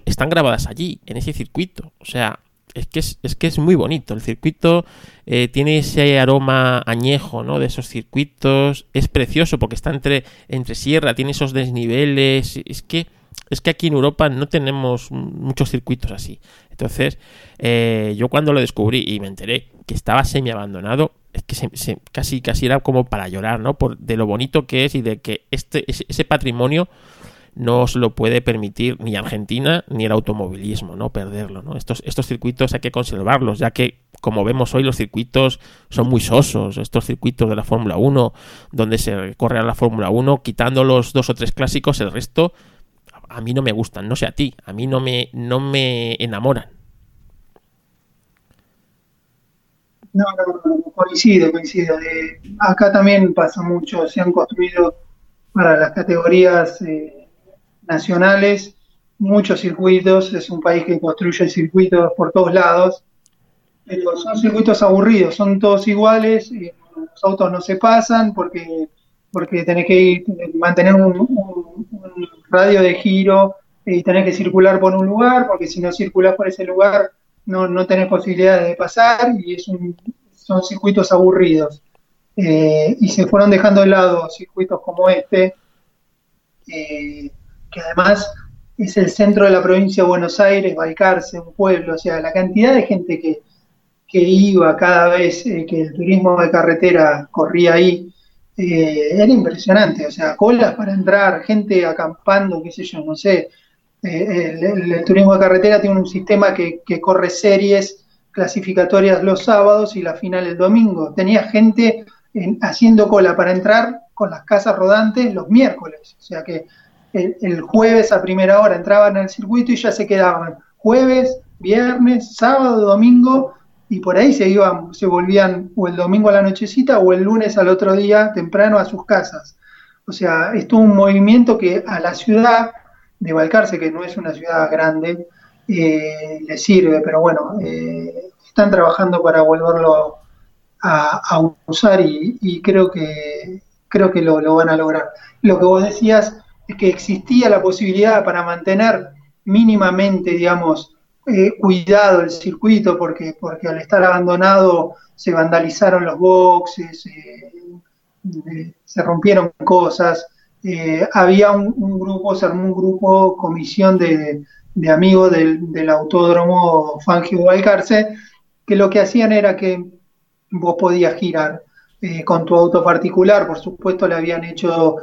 están grabadas allí, en ese circuito. O sea, es que es, que es muy bonito. El circuito eh, tiene ese aroma añejo, ¿no? De esos circuitos. Es precioso porque está entre, entre sierra, tiene esos desniveles. Es que, es que aquí en Europa no tenemos muchos circuitos así. Entonces, eh, yo cuando lo descubrí y me enteré que estaba semi abandonado, es que casi, casi era como para llorar, ¿no? Por, de lo bonito que es y de que este, ese patrimonio no se lo puede permitir ni Argentina ni el automovilismo, ¿no? Perderlo, ¿no? Estos, estos circuitos hay que conservarlos, ya que, como vemos hoy, los circuitos son muy sosos. Estos circuitos de la Fórmula 1, donde se corre a la Fórmula 1, quitando los dos o tres clásicos, el resto a mí no me gustan, no sé a ti, a mí no me, no me enamoran. No, no, no, coincido, coincido. Eh, acá también pasa mucho, se han construido para las categorías eh, nacionales, muchos circuitos, es un país que construye circuitos por todos lados, pero son circuitos aburridos, son todos iguales, los autos no se pasan porque, porque tenés que ir, mantener un, radio de giro y tenés que circular por un lugar, porque si no circulás por ese lugar no, no tenés posibilidades de pasar y es son circuitos aburridos. Eh, y se fueron dejando de lado circuitos como este, eh, que además es el centro de la provincia de Buenos Aires, Balcarce, un pueblo, o sea, la cantidad de gente que, que iba cada vez eh, que el turismo de carretera corría ahí, eh, era impresionante, o sea, colas para entrar, gente acampando, qué sé yo, no sé. Eh, el, turismo de carretera tiene un sistema que, que, corre series clasificatorias los sábados y la final el domingo. Tenía gente haciendo cola para entrar con las casas rodantes los miércoles, o sea que el, jueves a primera hora entraban al circuito y ya se quedaban jueves, viernes, sábado, domingo y por ahí se iban, se volvían o el domingo a la nochecita o el lunes al otro día temprano a sus casas. O sea, es un movimiento que a la ciudad de Balcarce, que no es una ciudad grande, eh, le sirve, pero bueno, eh, están trabajando para volverlo a, usar y, creo que creo que lo, lo van a lograr. Lo que vos decías es que existía la posibilidad para mantener mínimamente, digamos, eh, cuidado el circuito porque, porque al estar abandonado se vandalizaron los boxes, eh, eh, se rompieron cosas. había un, grupo, se armó un grupo, comisión de, amigos del, autódromo Fangio Valcarce, que lo que hacían era que vos podías girar con tu auto particular, por supuesto le habían hecho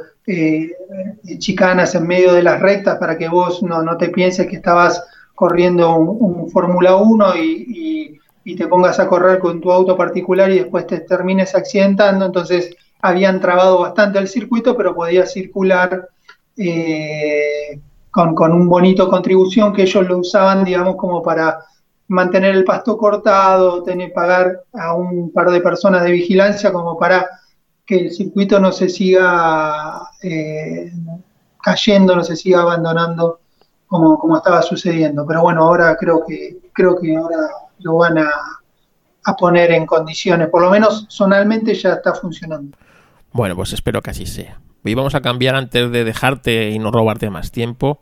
chicanas en medio de las rectas para que vos no, no te pienses que estabas corriendo un, Fórmula 1 y, te pongas a correr con tu auto particular y después te termines accidentando. Entonces habían trabado bastante el circuito, pero podía circular eh, con, con, un bonito contribución que ellos lo usaban, digamos, como para mantener el pasto cortado, tener pagar a un par de personas de vigilancia como para que el circuito no se siga eh, cayendo, no se siga abandonando como, estaba sucediendo. Pero bueno, ahora creo que, creo que ahora lo van a, poner en condiciones, por lo menos zonalmente ya está funcionando. Bueno, pues espero que así sea. Y vamos a cambiar antes de dejarte y no robarte más tiempo,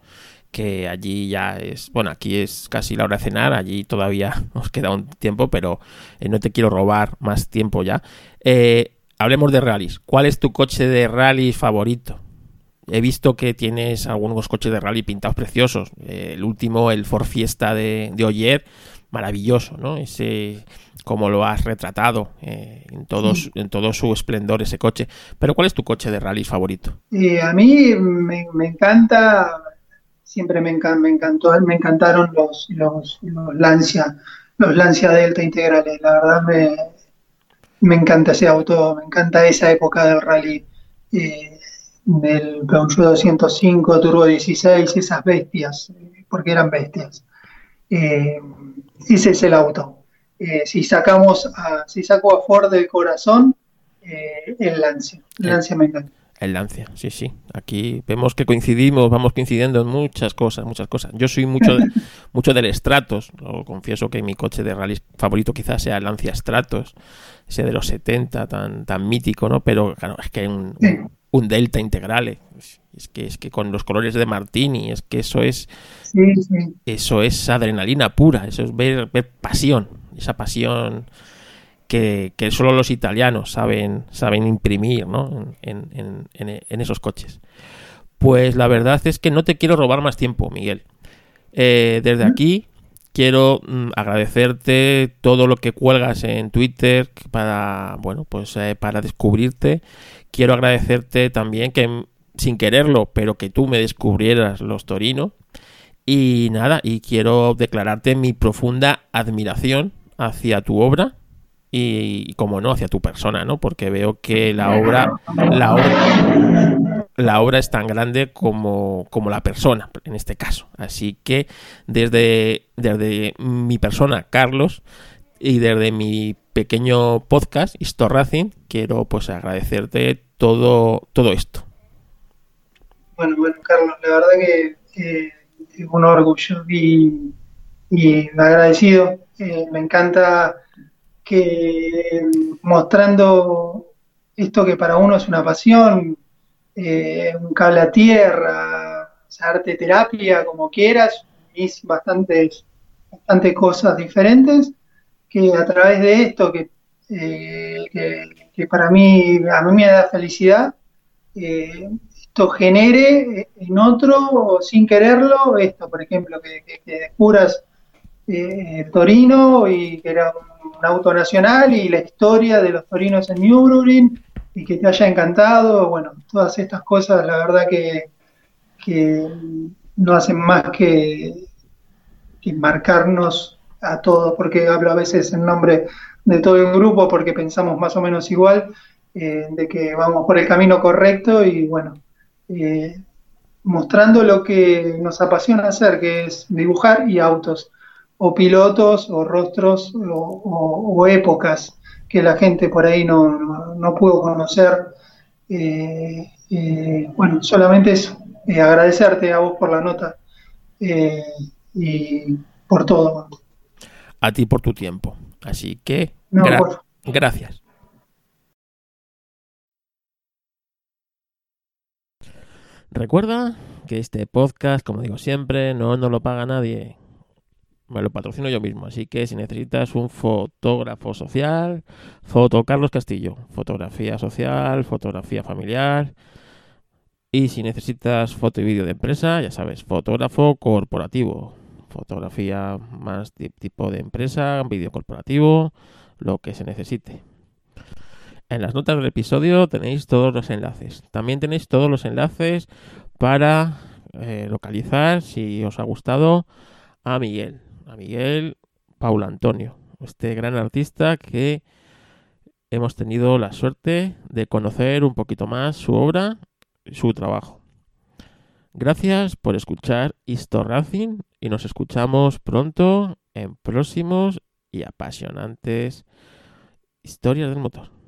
que allí ya es, bueno, aquí es casi la hora de cenar, allí todavía nos queda un tiempo, pero eh, no te quiero robar más tiempo ya. Eh, hablemos de rallies. ¿Cuál es tu coche de rally favorito? He visto que tienes algunos coches de rally pintados preciosos. el último, el Ford Fiesta de, de Oyer, maravilloso, ¿no? Ese, como lo has retratado eh, en, todos, en todo su esplendor ese coche. Pero ¿cuál es tu coche de rally favorito? Eh, a mí me, encanta, siempre me, me, encantó, me encantaron los, los, Lancia, los Lancia Delta integrales. La verdad me, me encanta ese auto, me encanta esa época del rally. Eh, del Peugeot 205 Turbo 16, esas bestias, porque eran bestias. Eh, ese es el auto. Eh, si sacamos a, si saco a Ford del corazón, eh, el Lancia. El Lancia me encanta. El Lancia, sí, sí. Aquí vemos que coincidimos, vamos coincidiendo en muchas cosas, muchas cosas. Yo soy mucho, mucho del Stratos. confieso que mi coche de rally favorito quizás sea el Lancia Stratos, ese de los 70, tan, tan mítico, ¿no? Pero claro, es que hay un un delta integrales. Es que es que con los colores de Martini, es que eso es eso es adrenalina pura, eso es ver, pasión, esa pasión que, solo los italianos saben, saben imprimir ¿no? en, esos coches. Pues la verdad es que no te quiero robar más tiempo, Miguel. Eh, desde aquí quiero mm, agradecerte todo lo que cuelgas en Twitter para bueno pues eh, para descubrirte quiero agradecerte también que sin quererlo, pero que tú me descubrieras los Torino. Y nada, y quiero declararte mi profunda admiración hacia tu obra y, como no, hacia tu persona, ¿no? Porque veo que la obra, la obra, la obra es tan grande como, como la persona, en este caso. Así que desde, desde mi persona, Carlos, y desde mi pequeño podcast, Racing, quiero pues agradecerte todo, todo esto. Bueno, bueno, Carlos, la verdad que es un orgullo y, y agradecido. Eh, me encanta que mostrando esto que para uno es una pasión, eh, un cable a tierra, arte terapia, como quieras, es bastantes, bastantes cosas diferentes que a través de esto, que, eh, que, para mí, a mí me da felicidad, eh, esto genere en otro, sin quererlo, esto, por ejemplo, que, descubras eh, Torino y que era un, auto nacional y la historia de los torinos en Nürburgring y que te haya encantado, bueno, todas estas cosas, la verdad que, no hacen más que, que marcarnos a todos, porque hablo a veces en nombre de todo el grupo, porque pensamos más o menos igual, eh, de que vamos por el camino correcto y bueno, eh, mostrando lo que nos apasiona hacer, que es dibujar y autos, o pilotos, o rostros, o, épocas que la gente por ahí no, no, pudo conocer. Eh, bueno, solamente eso, agradecerte a vos por la nota y por todo. A ti por tu tiempo. Así que, gracias. Recuerda que este podcast, como digo siempre, no nos lo paga nadie. Me lo patrocino yo mismo. Así que si necesitas un fotógrafo social, foto Carlos Castillo. Fotografía social, fotografía familiar. Y si necesitas foto y vídeo de empresa, ya sabes, fotógrafo corporativo. Fotografía más tipo de empresa, vídeo corporativo, lo que se necesite. En las notas del episodio tenéis todos los enlaces. También tenéis todos los enlaces para eh, localizar, si os ha gustado, a Miguel. A Miguel Paula Antonio, este gran artista que hemos tenido la suerte de conocer un poquito más su obra y su trabajo. Gracias por escuchar Histo Racing y nos escuchamos pronto en próximos y apasionantes historias del motor.